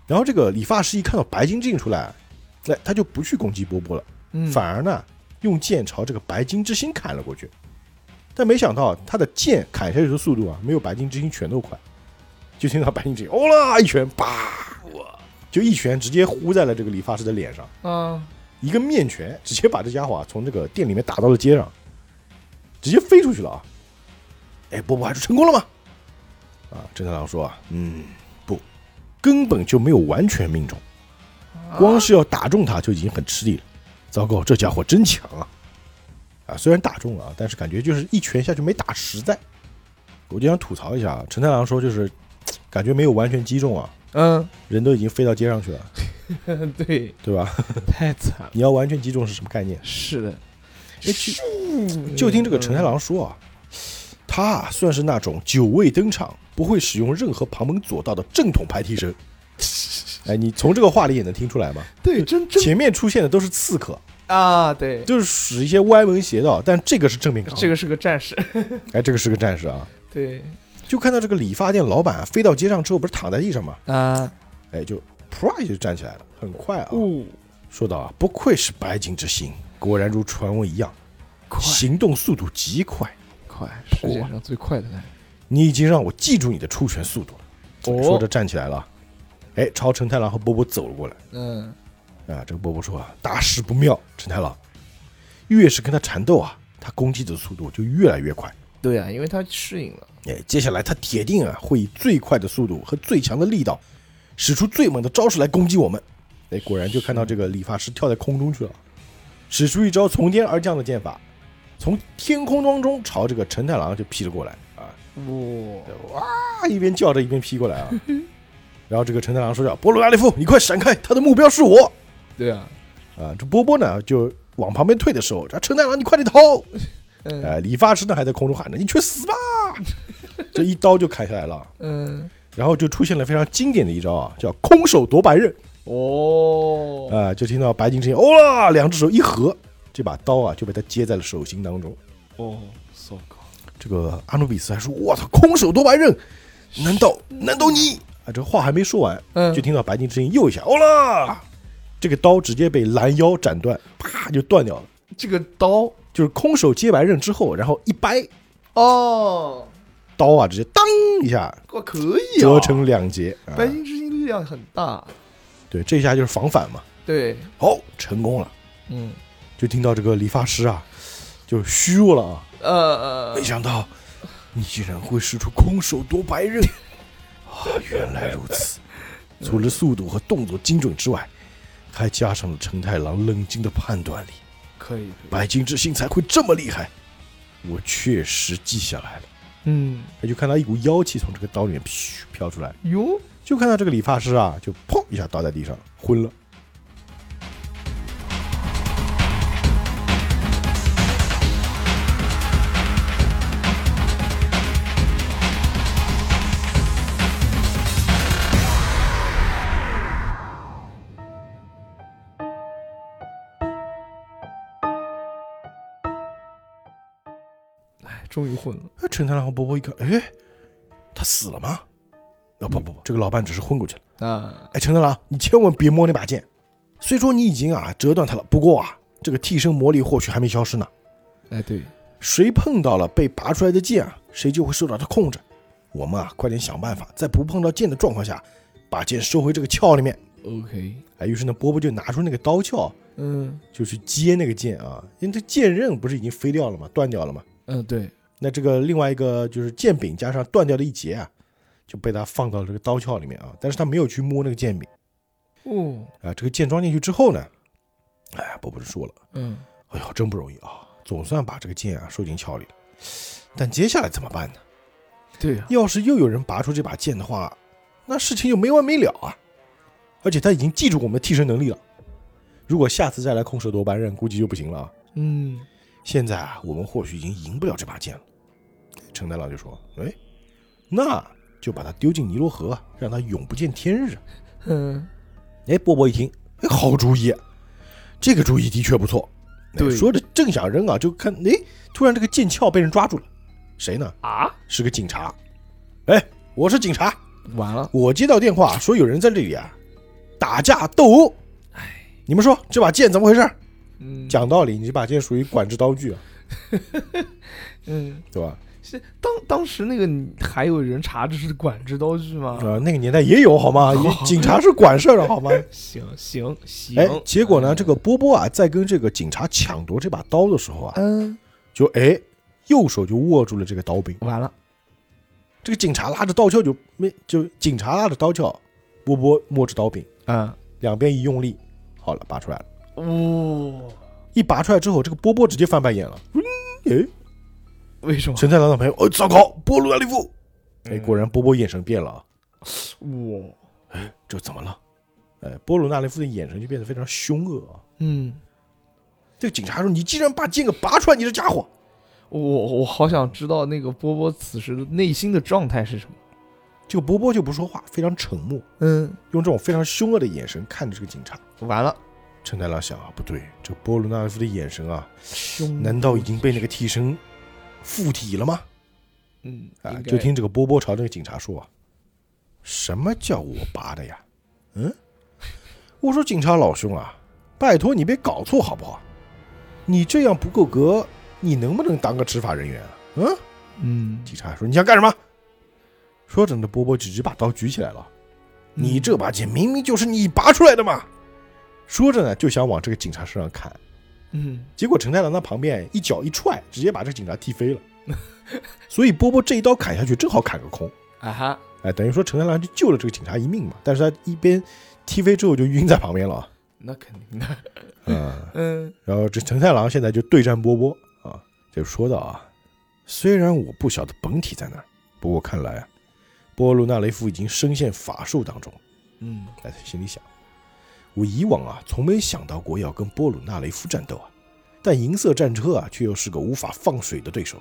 然后这个理发师一看到白金之星出来，哎，他就不去攻击波波了，嗯，反而呢用剑朝这个白金之星砍了过去。但没想到他的剑砍下去的速度啊，没有白金之星拳头快，就听到白金之星哦啦一拳，啪，哇就一拳直接呼在了这个理发师的脸上，啊，一个面拳直接把这家伙啊从这个店里面打到了街上，直接飞出去了啊！哎，波波还是成功了吗？啊，陈太郎说啊，嗯，不，根本就没有完全命中，光是要打中他就已经很吃力了。糟糕，这家伙真强啊！啊，虽然打中了啊，但是感觉就是一拳下去没打实在。我就想吐槽一下啊，陈太郎说就是感觉没有完全击中啊，嗯，人都已经飞到街上去了，对，对吧？太惨了。你要完全击中是什么概念？是的，就听这个陈太郎说啊，他啊算是那种久未登场，不会使用任何旁门左道的正统排替身。哎，你从这个话里也能听出来吗？对，真真前面出现的都是刺客，啊，对，就是使一些歪门邪道，但这个是正面刚。这个是个战士。哎，这个是个战士啊！对就看到这个理发店老板、啊、飞到街上之后，不是躺在地上吗？啊，哎，就噗一下就站起来了，很快啊！哦，说道啊，不愧是白金之星，果然如传闻一样，快行动速度极快。快，世界上最快的男人。你已经让我记住你的出拳速度了。哦说着站起来了，哎，朝陈太郎和波波走了过来。嗯，啊，这个波波说啊，大事不妙，陈太郎，越是跟他缠斗啊，他攻击的速度就越来越快。对啊，因为他适应了。哎，接下来他铁定啊会以最快的速度和最强的力道，使出最猛的招式来攻击我们。哎，果然就看到这个理发师跳在空中去了，使出一招从天而降的剑法，从天空当中朝这个陈太郎就劈了过来啊！哇，啊，一边叫着一边劈过来啊。然后这个陈太郎说叫波罗亚利夫，你快闪开，他的目标是我对啊，啊！这波波呢就往旁边退的时候，这陈太郎你快点逃！嗯哎，理发师呢还在空中喊着你去死吧！这一刀就砍下来了，嗯，然后就出现了非常经典的一招啊，叫空手夺白刃哦，啊！就听到白金之音哦啦，两只手一合，这把刀啊就被他接在了手心当中。哦，so g 这个阿努比斯还说：“我操，空手夺白刃，难道难道你？”啊，这话还没说完，嗯就听到白金之星又一下，哦啦，这个刀直接被拦腰斩断，啪就断掉了。这个刀就是空手接白刃之后，然后一掰，哦，刀啊直接当一下哇，可以啊，折成两截。啊白金之星力量很大。对，这一下就是防反嘛。对，好，成功了。嗯，就听到这个理发师啊，就虚弱了啊。呃呃没，想到你竟然会使出空手夺白刃啊！原来如此。除了速度和动作精准之外，还加上了陈太郎冷静的判断力，可以，白金之心才会这么厉害。我确实记下来了。嗯，他就看到一股妖气从这个刀里面噗飘出来，哟，就看到这个理发师啊，就砰一下倒在地上昏了。终于混了。哎陈太郎和波波一看，哎，他死了吗？啊不不不，这个老伴只是昏过去了。啊，哎，陈太郎，你千万别摸那把剑。虽说你已经啊折断它了，不过啊，这个替身魔力或许还没消失呢。哎，对，谁碰到了被拔出来的剑啊，谁就会受到它控制。我们啊，快点想办法，在不碰到剑的状况下，把剑收回这个鞘里面。OK，哎，于是呢，波波就拿出那个刀鞘，嗯就去接那个剑啊，因为这剑刃不是已经飞掉了吗？断掉了吗？嗯，对，那这个另外一个就是剑柄加上断掉的一节啊，就被他放到了这个刀鞘里面啊，但是他没有去摸那个剑柄哦，啊。这个剑装进去之后呢，哎，波波就说了，嗯，哎呦，真不容易啊，总算把这个剑啊收进鞘里了。但接下来怎么办呢？对呀，要是又有人拔出这把剑的话，那事情就没完没了啊！而且他已经记住我们的替身能力了，如果下次再来空手夺白刃，估计就不行了啊。嗯，现在啊，我们或许已经赢不了这把剑了。陈太郎就说：“哎，那就把他丢进尼罗河，让他永不见天日。嗯，哎，波波一听，哎，好主意，这个主意的确不错。哎对说着正想扔啊，就看，哎，突然这个剑鞘被人抓住了，谁呢？啊，是个警察。哎，我是警察，完了，我接到电话说有人在这里啊打架斗殴。哎，你们说这把剑怎么回事？嗯，讲道理，你这把剑属于管制刀具啊，嗯，对吧？是当当时那个还有人查这是管制刀具吗？啊，那个年代也有好吗？也 警察是管事儿的好吗？行行行，哎，结果呢，这个波波啊，在跟这个警察抢夺这把刀的时候啊，嗯，就哎，右手就握住了这个刀柄。完了，这个警察拉着刀鞘就没，就警察拉着刀鞘，波波摸着刀柄，嗯，两边一用力，好了，拔出来了。哦，一拔出来之后，这个波波直接翻白眼了。嗯，哎，为什么？陈太郎的朋友，哦，糟糕，波鲁纳利夫。哎，嗯果然波波眼神变了啊。哇，这怎么了？哎，波鲁纳雷夫的眼神就变得非常凶恶啊。嗯，这个警察说：“你竟然把剑给拔出来，你这家伙我我好想知道那个波波此时的内心的状态是什么。这个波波就不说话，非常沉默，嗯，用这种非常凶恶的眼神看着这个警察。完了，陈太郎想啊，不对，这波鲁纳雷夫的眼神啊，凶，难道已经被那个替身附体了吗？嗯，啊，就听这个波波朝这个警察说啊：“什么叫我拔的呀？嗯，我说警察老兄啊，拜托你别搞错好不好？你这样不够格，你能不能当个执法人员啊？嗯。”嗯，警察说：“你想干什么？”说着呢，波波直接把刀举起来了。你这把剑明明就是你拔出来的嘛！说着呢，就想往这个警察身上砍。嗯，结果陈太郎在旁边一脚一踹，直接把这个警察踢飞了。所以波波这一刀砍下去，正好砍个空。啊哈，哎，等于说陈太郎就救了这个警察一命嘛。但是他一边踢飞之后就晕在旁边了。那肯定的，嗯，嗯然后这陈太郎现在就对战波波啊，就说到啊，虽然我不晓得本体在哪儿，不过看来啊，波鲁纳雷夫已经深陷法术当中。嗯，哎，心里想，我以往啊，从没想到过要跟波鲁纳雷夫战斗啊，但银色战车啊，却又是个无法放水的对手。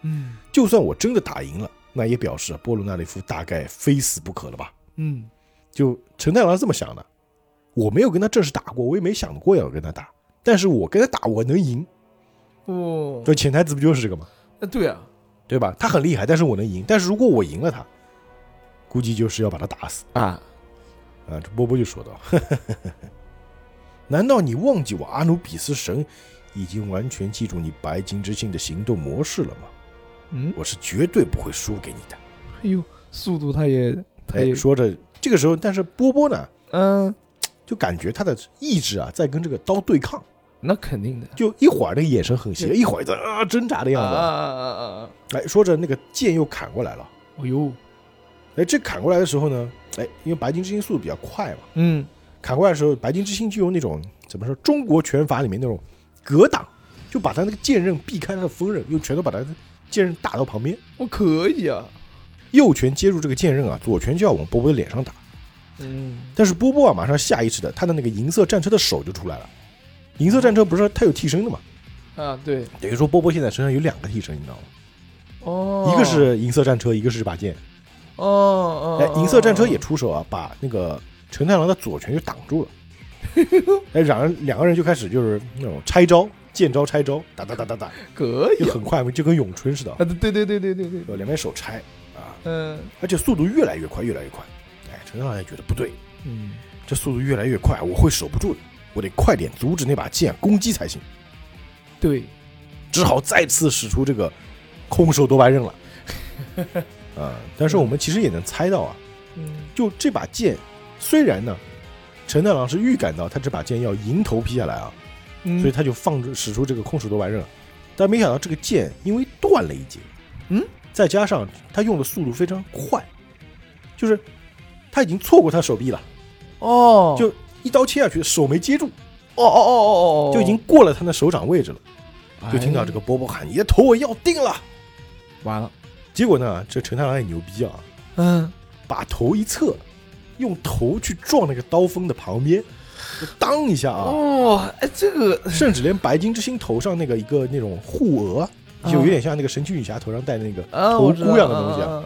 嗯就算我真的打赢了，那也表示波鲁纳雷夫大概非死不可了吧？嗯，就陈太郎是这么想的，我没有跟他正式打过，我也没想过要跟他打，但是我跟他打我能赢，哦，这潜台词不就是这个吗？呃对啊，对吧？他很厉害，但是我能赢，但是如果我赢了他，估计就是要把他打死啊，啊！这波波就说道：“难道你忘记我阿努比斯神已经完全记住你白金之星的行动模式了吗？嗯，我是绝对不会输给你的。”哎呦，速度他也，他哎，也，说着，这个时候，但是波波呢，嗯，就感觉他的意志啊在跟这个刀对抗，那肯定的，就一会儿那个眼神很邪，一会儿在啊挣扎的样子。啊啊啊啊啊！哎，说着那个剑又砍过来了。哎呦，哎，这砍过来的时候呢，哎，因为白金之星速度比较快嘛，嗯，砍过来的时候，白金之星就用那种怎么说，中国拳法里面那种格挡，就把他那个剑刃避开他的锋刃，用拳头把他的剑刃打到旁边，我可以啊，右拳接住这个剑刃啊，左拳就要往波波的脸上打。嗯，但是波波啊，马上下意识的，他的那个银色战车的手就出来了。银色战车不是他有替身的嘛？啊，对，等于说波波现在身上有两个替身，你知道吗？哦，一个是银色战车，一个是这把剑。哦哦，哎，银色战车也出手啊，把那个陈太郎的左拳就挡住了。哎，两人两个人就开始就是那种拆招，见招拆招，打打打打打，可以很快，就跟咏春似的，啊，对对对对对对，呃两边手拆啊，嗯。而且速度越来越快，越来越快。哎，陈太郎也觉得不对，嗯，这速度越来越快，我会守不住的，我得快点阻止那把剑攻击才行。对，只好再次使出这个空手夺白刃了。啊，但是我们其实也能猜到啊，嗯。就这把剑，虽然呢，陈太郎是预感到他这把剑要迎头劈下来啊，嗯，所以他就放出使出这个空手夺白刃，但没想到这个剑因为断了一截，嗯，再加上他用的速度非常快，就是他已经错过他手臂了，哦，就一刀切下去，手没接住，哦哦哦哦哦，就已经过了他的手掌位置了，就听到这个个波波喊：“你的头我要定了。”完了，结果呢，这陈太郎也牛逼啊，嗯，把头一侧，用头去撞那个刀锋的旁边，就当一下啊，哦，哎，这个甚至连白金之星头上那个一个那种护额，啊就有点像那个神奇女侠头上戴的那个啊，头箍样的东西啊，啊，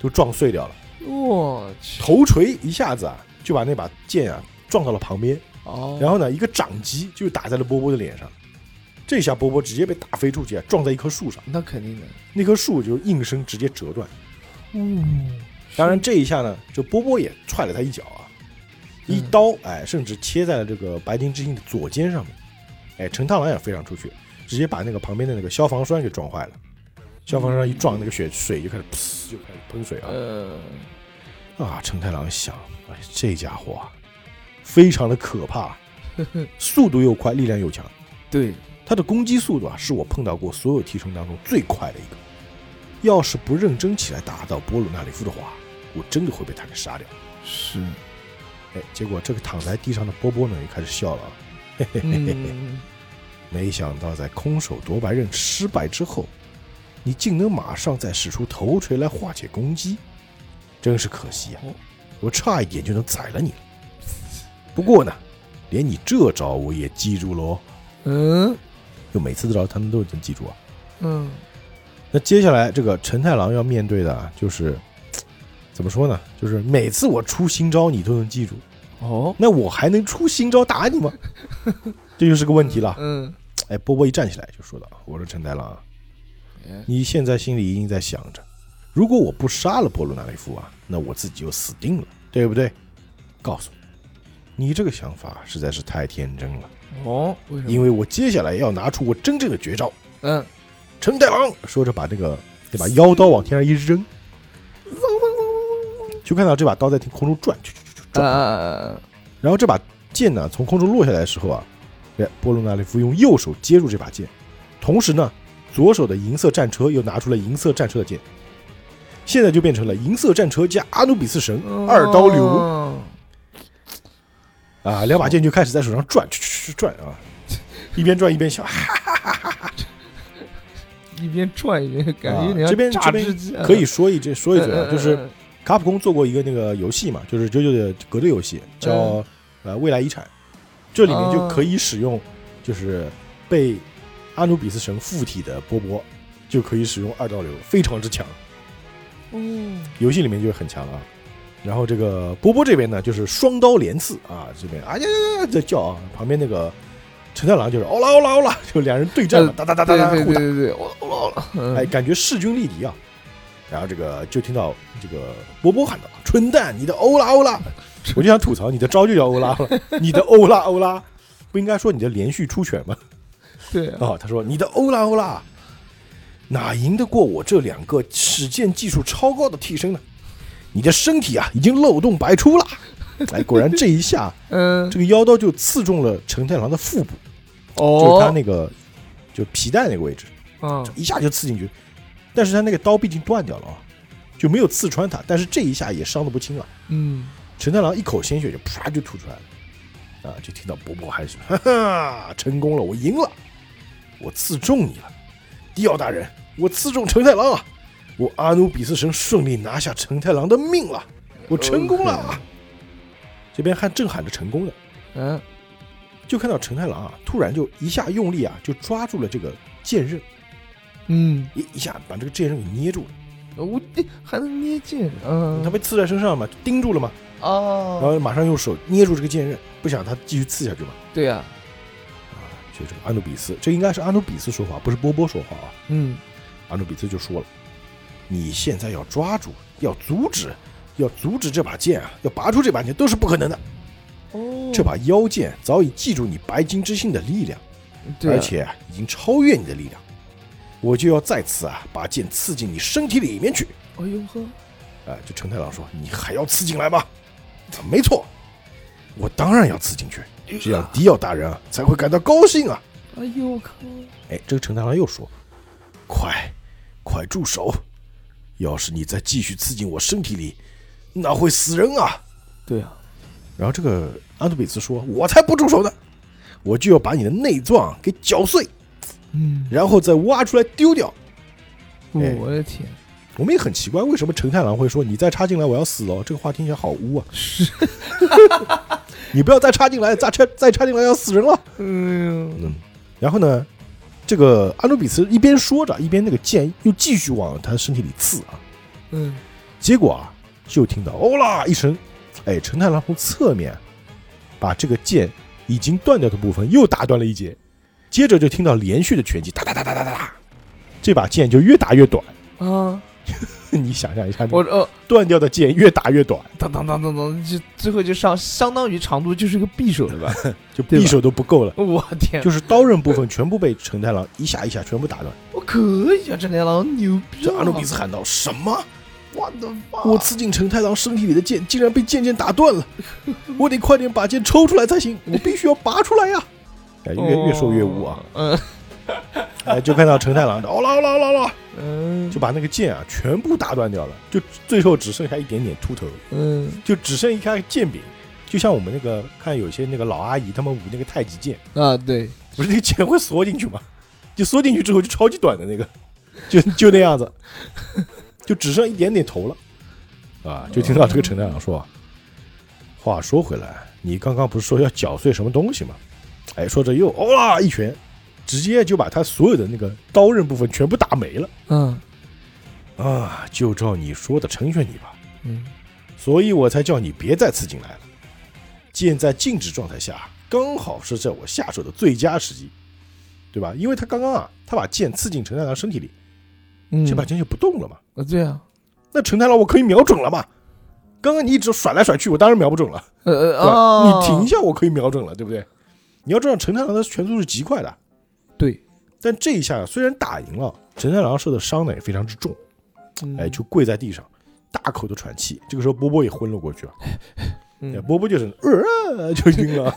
都撞碎掉了，我去，头锤一下子啊就把那把剑啊撞到了旁边，哦，然后呢一个掌击就打在了波波的脸上，这下波波直接被打飞出去啊，撞在一棵树上，那肯定的，那棵树就应声直接折断。嗯，当然这一下呢，就波波也踹了他一脚啊，一刀哎，甚至切在了这个白金之星的左肩上面，哎，陈太郎也飞上出去，直接把那个旁边的那个消防栓给撞坏了。消防栓一撞，那个血水就开始噗，就开始喷水啊！呃，啊，陈太郎想，哎，这家伙啊，非常的可怕，速度又快，力量又强。对，他的攻击速度啊，是我碰到过所有替身当中最快的一个。要是不认真起来打到波鲁纳里夫的话，我真的会被他给杀掉。是，哎，结果这个躺在地上的波波呢，也开始笑了啊，嘿嘿嘿嘿嘿。嗯，没想到在空手夺白刃失败之后，你竟能马上再使出头锤来化解攻击，真是可惜啊！哦我差一点就能宰了你了。不过呢，连你这招我也记住喽。嗯就每次的招他们都能记住啊。嗯，那接下来这个陈太郎要面对的啊，就是怎么说呢？就是每次我出新招你都能记住，哦，那我还能出新招打你吗？这就是个问题了。嗯，哎，波波一站起来就说道：“我说陈太郎你现在心里一定在想着，如果我不杀了波罗纳雷夫啊，那我自己就死定了，对不对？告诉你，你这个想法实在是太天真了，哦，为什么？因为我接下来要拿出我真正的绝招。嗯，陈太郎说着，把这个这把妖刀往天上一扔，就看到这把刀在天空中转，去去去转。啊，然后这把剑呢，从空中落下来的时候啊，哎，波罗纳利夫用右手接住这把剑，同时呢，左手的银色战车又拿出了银色战车的剑，现在就变成了银色战车加阿努比斯神二刀流哦啊，两把剑就开始在手上转，去去去转啊，一边转一边笑，哈哈哈 一边转一边感觉这边这边可以说一这说一嘴啊，嗯就是嗯卡普空做过一个那个游戏嘛，就是九九的格斗游戏，叫嗯呃未来遗产，这里面就可以使用，就是被阿努比斯神附体的波波，就可以使用二道流，非常之强。嗯游戏里面就很强啊。然后这个波波这边呢，就是双刀连刺啊，这边哎呀呀呀在叫啊，旁边那个陈太郎就是欧啦欧啦欧啦，就两人对战嘛，哒哒哒哒哒互打对对对，对对，我我我，哎，感觉势均力敌啊。然后这个就听到这个波波喊道：“春蛋，你的欧拉欧拉！” 我就想吐槽，你的招就叫欧拉了，你的欧拉欧拉，不应该说你的连续出拳吗？对啊，啊，他说你的欧拉欧拉，哪赢得过我这两个使剑技术超高的替身呢？你的身体啊，已经漏洞百出了。哎，果然这一下，嗯，这个妖刀就刺中了承太郎的腹部，哦，就是他那个就皮带那个位置。嗯。一下就刺进去，但是他那个刀毕竟断掉了啊，就没有刺穿他，但是这一下也伤的不轻啊。嗯，承太郎一口鲜血就啪就吐出来了，啊，就听到伯伯还是 哈哈，成功了，我赢了，我刺中你了，迪奥大人，我刺中承太郎啊，我阿努比斯神顺利拿下承太郎的命了，我成功了。啊！这边还正喊着成功呢，嗯，就看到承太郎啊，突然就一下用力啊，就抓住了这个剑刃，嗯，一一下把这个剑刃给捏住了。我还能捏剑，嗯，他被刺在身上嘛，钉住了嘛，哦。然哦，后马上用手捏住这个剑刃，不想他继续刺下去嘛。对呀，啊，就这个阿努比斯，这应该是阿努比斯说话，不是波波说话啊。嗯，阿努比斯就说了：“你现在要抓住，要阻止，要阻止这把剑啊，要拔出这把剑都是不可能的。哦，这把妖剑早已记住你白金之心的力量，而且啊已经超越你的力量。我就要再次啊把剑刺进你身体里面去。”哎呦呵，啊，这陈太郎说：“你还要刺进来吗？”啊没错，我当然要刺进去，这样迪奥大人啊才会感到高兴啊！哎呦我靠，哎，这个陈太郎又说：“快，快住手！要是你再继续刺进我身体里，那会死人啊对啊，！”然后这个阿努比斯说：“我才不住手呢，我就要把你的内脏给搅碎，嗯，然后再挖出来丢掉。哎我的天，”我们也很奇怪，为什么陈太郎会说：“你再插进来，我要死哦？”这个话听起来好污啊！是，你不要再插进来，再插再插进来要死人了。嗯，嗯，然后呢，这个阿努比斯一边说着，一边那个剑又继续往他身体里刺啊。嗯，结果啊，就听到哦啦一声，哎，陈太郎从侧面把这个剑已经断掉的部分又打断了一截，接着就听到连续的拳击，哒哒哒哒哒哒哒，这把剑就越打越短。啊，你想象一下，我呃，断掉的剑越打越短，当当当当当，就最后就上相当于长度就是个匕首了吧？就匕首都不够了。我天，就是刀刃部分全部被陈太郎一下一下全部打断。我可以啊，陈太郎牛逼啊！这阿努比斯喊道：“什么？我的妈！我刺进陈太郎身体里的剑竟然被剑剑打断了！我得快点把剑抽出来才行，我必须要拔出来呀！”哎，越越说越污啊！嗯哎，就看到陈太郎的，哦啦哦啦哦啦哦啦，嗯，就把那个剑啊全部打断掉了，就最后只剩下一点点秃头，嗯就只剩一颗剑柄。就像我们那个看有些那个老阿姨他们舞那个太极剑，啊，对，不是那个剑会缩进去吗？就缩进去之后就超级短的那个，就就那样子，就只剩一点点头了，啊！就听到这个陈站长说：“话说回来，你刚刚不是说要搅碎什么东西吗？”哎，说着又哦啦一拳，直接就把他所有的那个刀刃部分全部打没了嗯啊！就照你说的成全你吧，嗯所以我才叫你别再刺进来了。剑在静止状态下，刚好是在我下手的最佳时机，对吧？因为他刚刚啊，他把剑刺进陈太郎身体里，嗯，这把剑就不动了嘛。啊，对啊，那陈太郎我可以瞄准了嘛？刚刚你一直甩来甩去，我当然瞄不准了，呃呃对吧？啊，你停一下，我可以瞄准了，对不对？你要知道陈太郎的拳速是极快的，对，但这一下虽然打赢了，陈太郎受的伤呢也非常之重，嗯哎，就跪在地上，大口的喘气。这个时候波波也昏了过去了，哎嗯波波就是呃就晕了，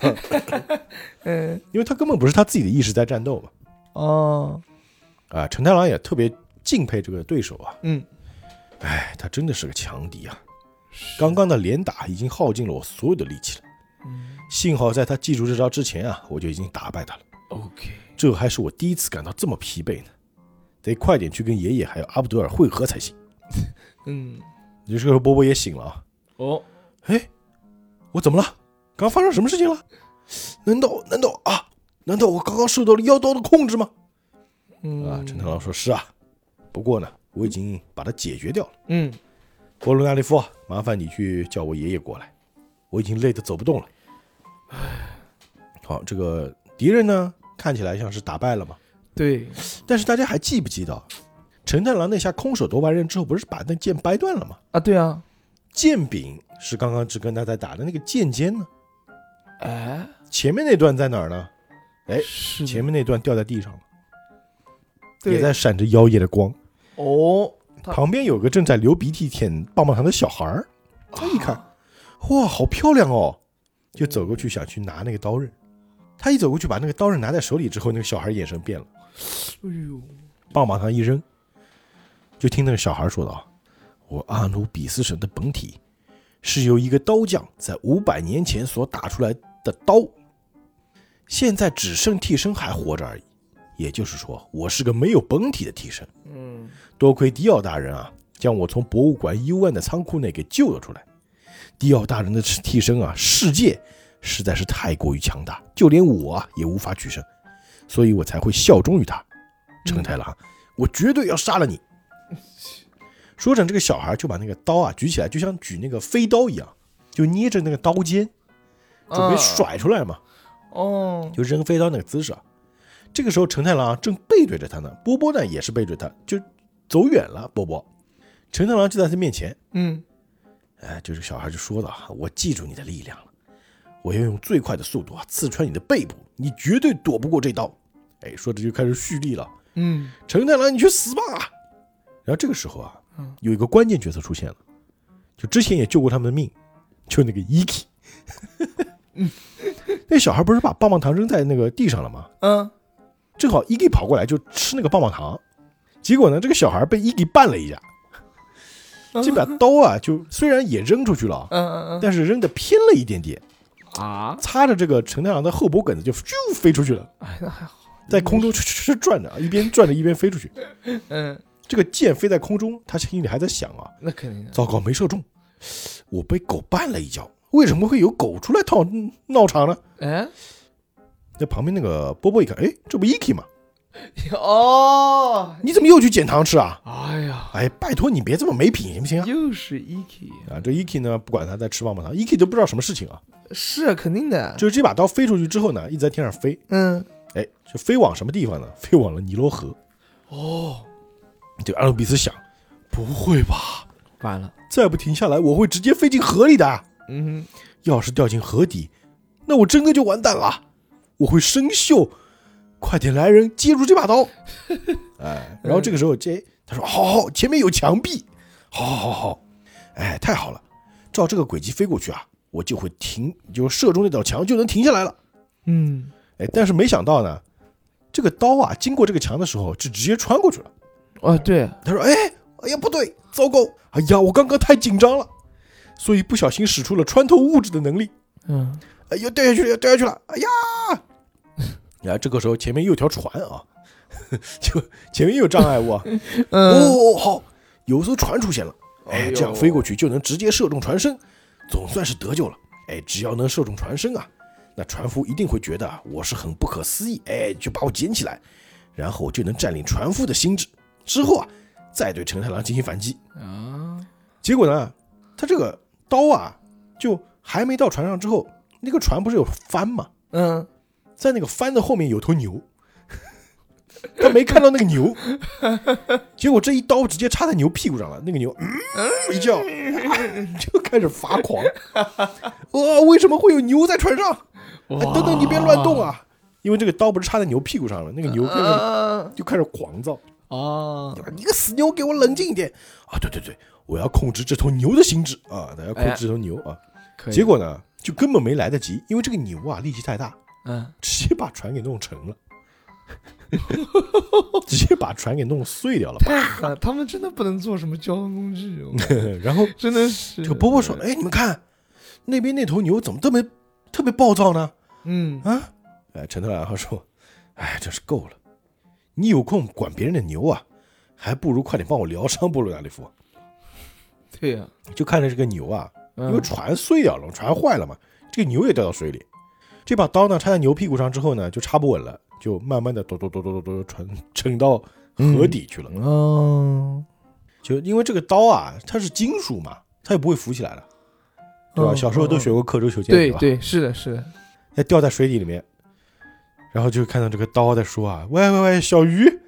嗯因为他根本不是他自己的意识在战斗嘛。哦啊，陈太郎也特别敬佩这个对手啊，嗯，哎，他真的是个强敌啊！刚刚的连打已经耗尽了我所有的力气了，嗯幸好在他记住这招之前啊，我就已经打败他了。OK，这还是我第一次感到这么疲惫呢，得快点去跟爷爷还有阿布德尔会合才行。嗯这时候波波也醒了啊，哦，哎，我怎么了？刚刚发生什么事情了？难道难道啊？难道我刚刚受到了妖刀的控制吗？嗯啊，陈太郎说是啊，不过呢，我已经把它解决掉了。嗯波罗纳利夫，麻烦你去叫我爷爷过来，我已经累得走不动了。好，这个敌人呢，看起来像是打败了嘛，对，但是大家还记不记得，陈太郎那下空手夺白刃之后，不是把那剑掰断了吗？啊对啊，剑柄是刚刚只跟他在打的那个剑尖呢，哎，前面那段在哪儿呢？哎前面那段掉在地上了，也在闪着妖冶的光。哦，旁边有个正在流鼻涕舔棒棒糖的小孩儿，他一看，哇，好漂亮哦，就走过去想去拿那个刀刃。他一走过去把那个刀刃拿在手里之后，那个小孩眼神变了，哎呦，棒棒糖一扔，就听那个小孩说道：“我阿努比斯神的本体是由一个刀匠在五百年前所打出来的刀，现在只剩替身还活着而已。也就是说，我是个没有本体的替身。嗯多亏迪奥大人啊，将我从博物馆幽暗的仓库内给救了出来。迪奥大人的替身啊，世界实在是太过于强大，就连我啊也无法取胜，所以我才会效忠于他。成太郎，我绝对要杀了你！说着，这个小孩就把那个刀啊举起来，就像举那个飞刀一样，就捏着那个刀尖，准备甩出来嘛，哦，就扔飞刀那个姿势啊。这个时候，成太郎啊正背对着他呢，波波呢也是背对他，就走远了。波波，成太郎就在他面前，嗯哎，这个小孩就说道：“我记住你的力量了，我要用最快的速度啊刺穿你的背部，你绝对躲不过这刀。”哎，说着就开始蓄力了。嗯陈太郎，你去死吧！然后这个时候啊嗯，有一个关键角色出现了，就之前也救过他们的命，就那个 Iki。那小孩不是把棒棒糖扔在那个地上了吗？嗯，正好 Iki 跑过来就吃那个棒棒糖，结果呢，这个小孩被 Iki 绊了一下，这把刀啊，就虽然也扔出去了，嗯嗯嗯但是扔的偏了一点点，啊，擦着这个陈太郎的后脖梗子就咻飞出去了，哎，那还好，在空中 转着，一边转着一边飞出去。嗯，这个箭飞在空中，他心里还在想啊，那肯定的，糟糕，没射中，我被狗绊了一跤，为什么会有狗出来闹闹场呢？哎，那旁边那个波波一看，哎，这不 Eki 吗？哦，你怎么又去捡糖吃啊？哎呀，哎，拜托你别这么没品行不行？又是 Eki 啊，这 Eki 呢，不管他在吃棒棒糖，Eki 都不知道什么事情啊。是啊肯定的，就是这把刀飞出去之后呢，一直在天上飞，嗯，哎，就飞往什么地方呢？飞往了尼罗河。哦，这个阿努比斯想，不会吧？完了，再不停下来，我会直接飞进河里的。嗯要是掉进河底，那我真的就完蛋了，我会生锈。快点来人，接住这把刀！哎，然后这个时候，这他说：“好好，前面有墙壁，好好好好，哎，太好了，照这个轨迹飞过去啊，我就会停，就射中那道墙就能停下来了。嗯，哎，但是没想到呢，这个刀啊，经过这个墙的时候，就直接穿过去了。哦对，他说：“哎，哎呀，不对，糟糕！哎呀，我刚刚太紧张了，所以不小心使出了穿透物质的能力。嗯，哎呀，掉下去了，掉下去了！哎呀！然后这个时候前面又有条船啊，就前面又有障碍物啊。嗯，哦，好，有艘船出现了。哎，这样飞过去就能直接射中船身，总算是得救了。哎，只要能射中船身啊，那船夫一定会觉得我是很不可思议，哎，就把我捡起来，然后我就能占领船夫的心智。之后啊，再对承太郎进行反击。啊，结果呢，他这个刀啊，就还没到船上之后，那个船不是有帆吗？嗯，在那个帆的后面有头牛，他没看到那个牛，结果这一刀直接插在牛屁股上了，那个牛嗯一叫、就开始发狂，呃，为什么会有牛在船上？哎等等，你别乱动啊！因为这个刀不是插在牛屁股上了，那个牛开始啊就开始狂躁，啊？你个死牛，给我冷静一点啊！对对对，我要控制这头牛的心智啊！我要控制这头牛啊！结果呢，就根本没来得及，因为这个牛啊力气太大，嗯，直接把船给弄沉了，直接把船给弄碎掉了。太狠，他们真的不能做什么交通工具，我 然后真的是。这个波波说：“哎，你们看，那边那头牛怎么特别特别暴躁呢？嗯，啊？”哎，陈特兰他说：“哎，真是够了，你有空管别人的牛啊，还不如快点帮我疗伤，波罗纳利夫。对呀，就看着这个牛啊，因为嗯船碎掉了，船坏了嘛，这个牛也掉到水里。这把刀呢插在牛屁股上之后呢，就插不稳了，就慢慢的哆哆哆哆哆哆沉沉到河底去了。嗯，就因为这个刀啊，它是金属嘛，它也不会浮起来的，对吧？嗯小时候都嗯学过刻舟求剑，吧？对对，是的，是的，要掉在水底里面，然后就看到这个刀在说啊，喂喂喂，小鱼，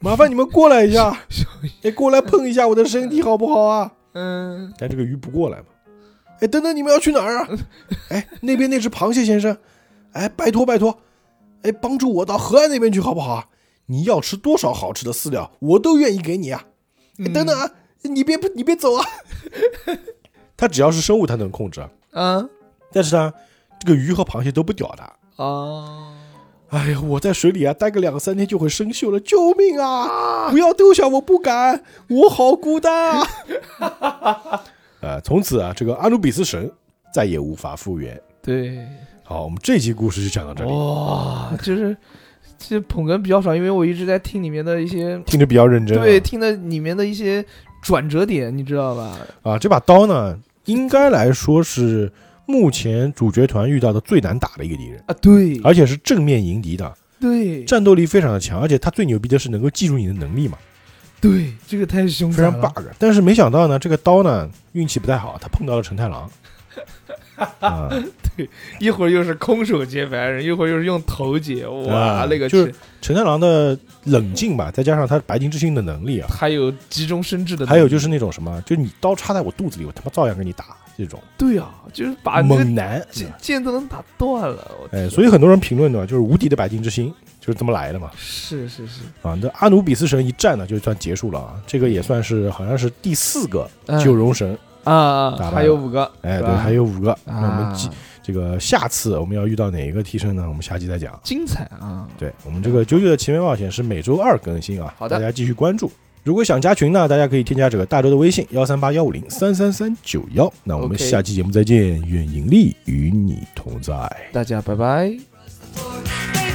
麻烦你们过来一下，小哎，过来碰一下我的身体好不好啊？嗯，但这个鱼不过来嘛。哎，等等，你们要去哪儿啊？哎，那边那只螃蟹先生，哎，拜托拜托，哎，帮助我到河岸那边去好不好啊？你要吃多少好吃的饲料，我都愿意给你啊！哎，等等啊，你别你别走啊！他只要是生物，他能控制啊，啊但是呢，这个鱼和螃蟹都不屌的。啊，哎呀，我在水里啊待个两三天就会生锈了，救命啊！不要丢下我，不敢，我好孤单啊！呃，从此啊，这个阿努比斯神再也无法复原。对，好，我们这期故事就讲到这里，哇，就是其实捧哏比较少，因为我一直在听里面的一些，听着比较认真、啊。对，听的里面的一些转折点，你知道吧？啊，这把刀呢，应该来说是目前主角团遇到的最难打的一个敌人，啊，对，而且是正面迎敌的，对，战斗力非常的强，而且他最牛逼的是能够记住你的能力嘛，对，这个太凶非常，bug。但是没想到呢，这个刀呢运气不太好，他碰到了陈太郎。啊，一会儿又是空手接白刃，一会儿又是用头接，哇，啊那个就是是陈太郎的冷静吧，再加上他白金之心的能力啊，还有急中生智的能力，还有就是那种什么，就你刀插在我肚子里，我他妈照样跟你打这种对啊，就是把猛男。剑剑都能打断了，我哎，所以很多人评论的，就是无敌的白金之心就是这么来的嘛。是是是，啊，那阿努比斯神一战呢，就算结束了啊。这个也算是好像是第四个嗯救荣神，啊，还有五个，哎，对，还有五个。那我们啊记，这个下次我们要遇到哪一个替身呢？我们下期再讲。精彩啊！对我们这个九九的奇妙冒险是每周二更新啊，好的大家继续关注。如果想加群呢，大家可以添加这个大周的微信幺三八幺五零三三三九幺。那我们下期节目再见，愿盈利与你同在。大家拜拜。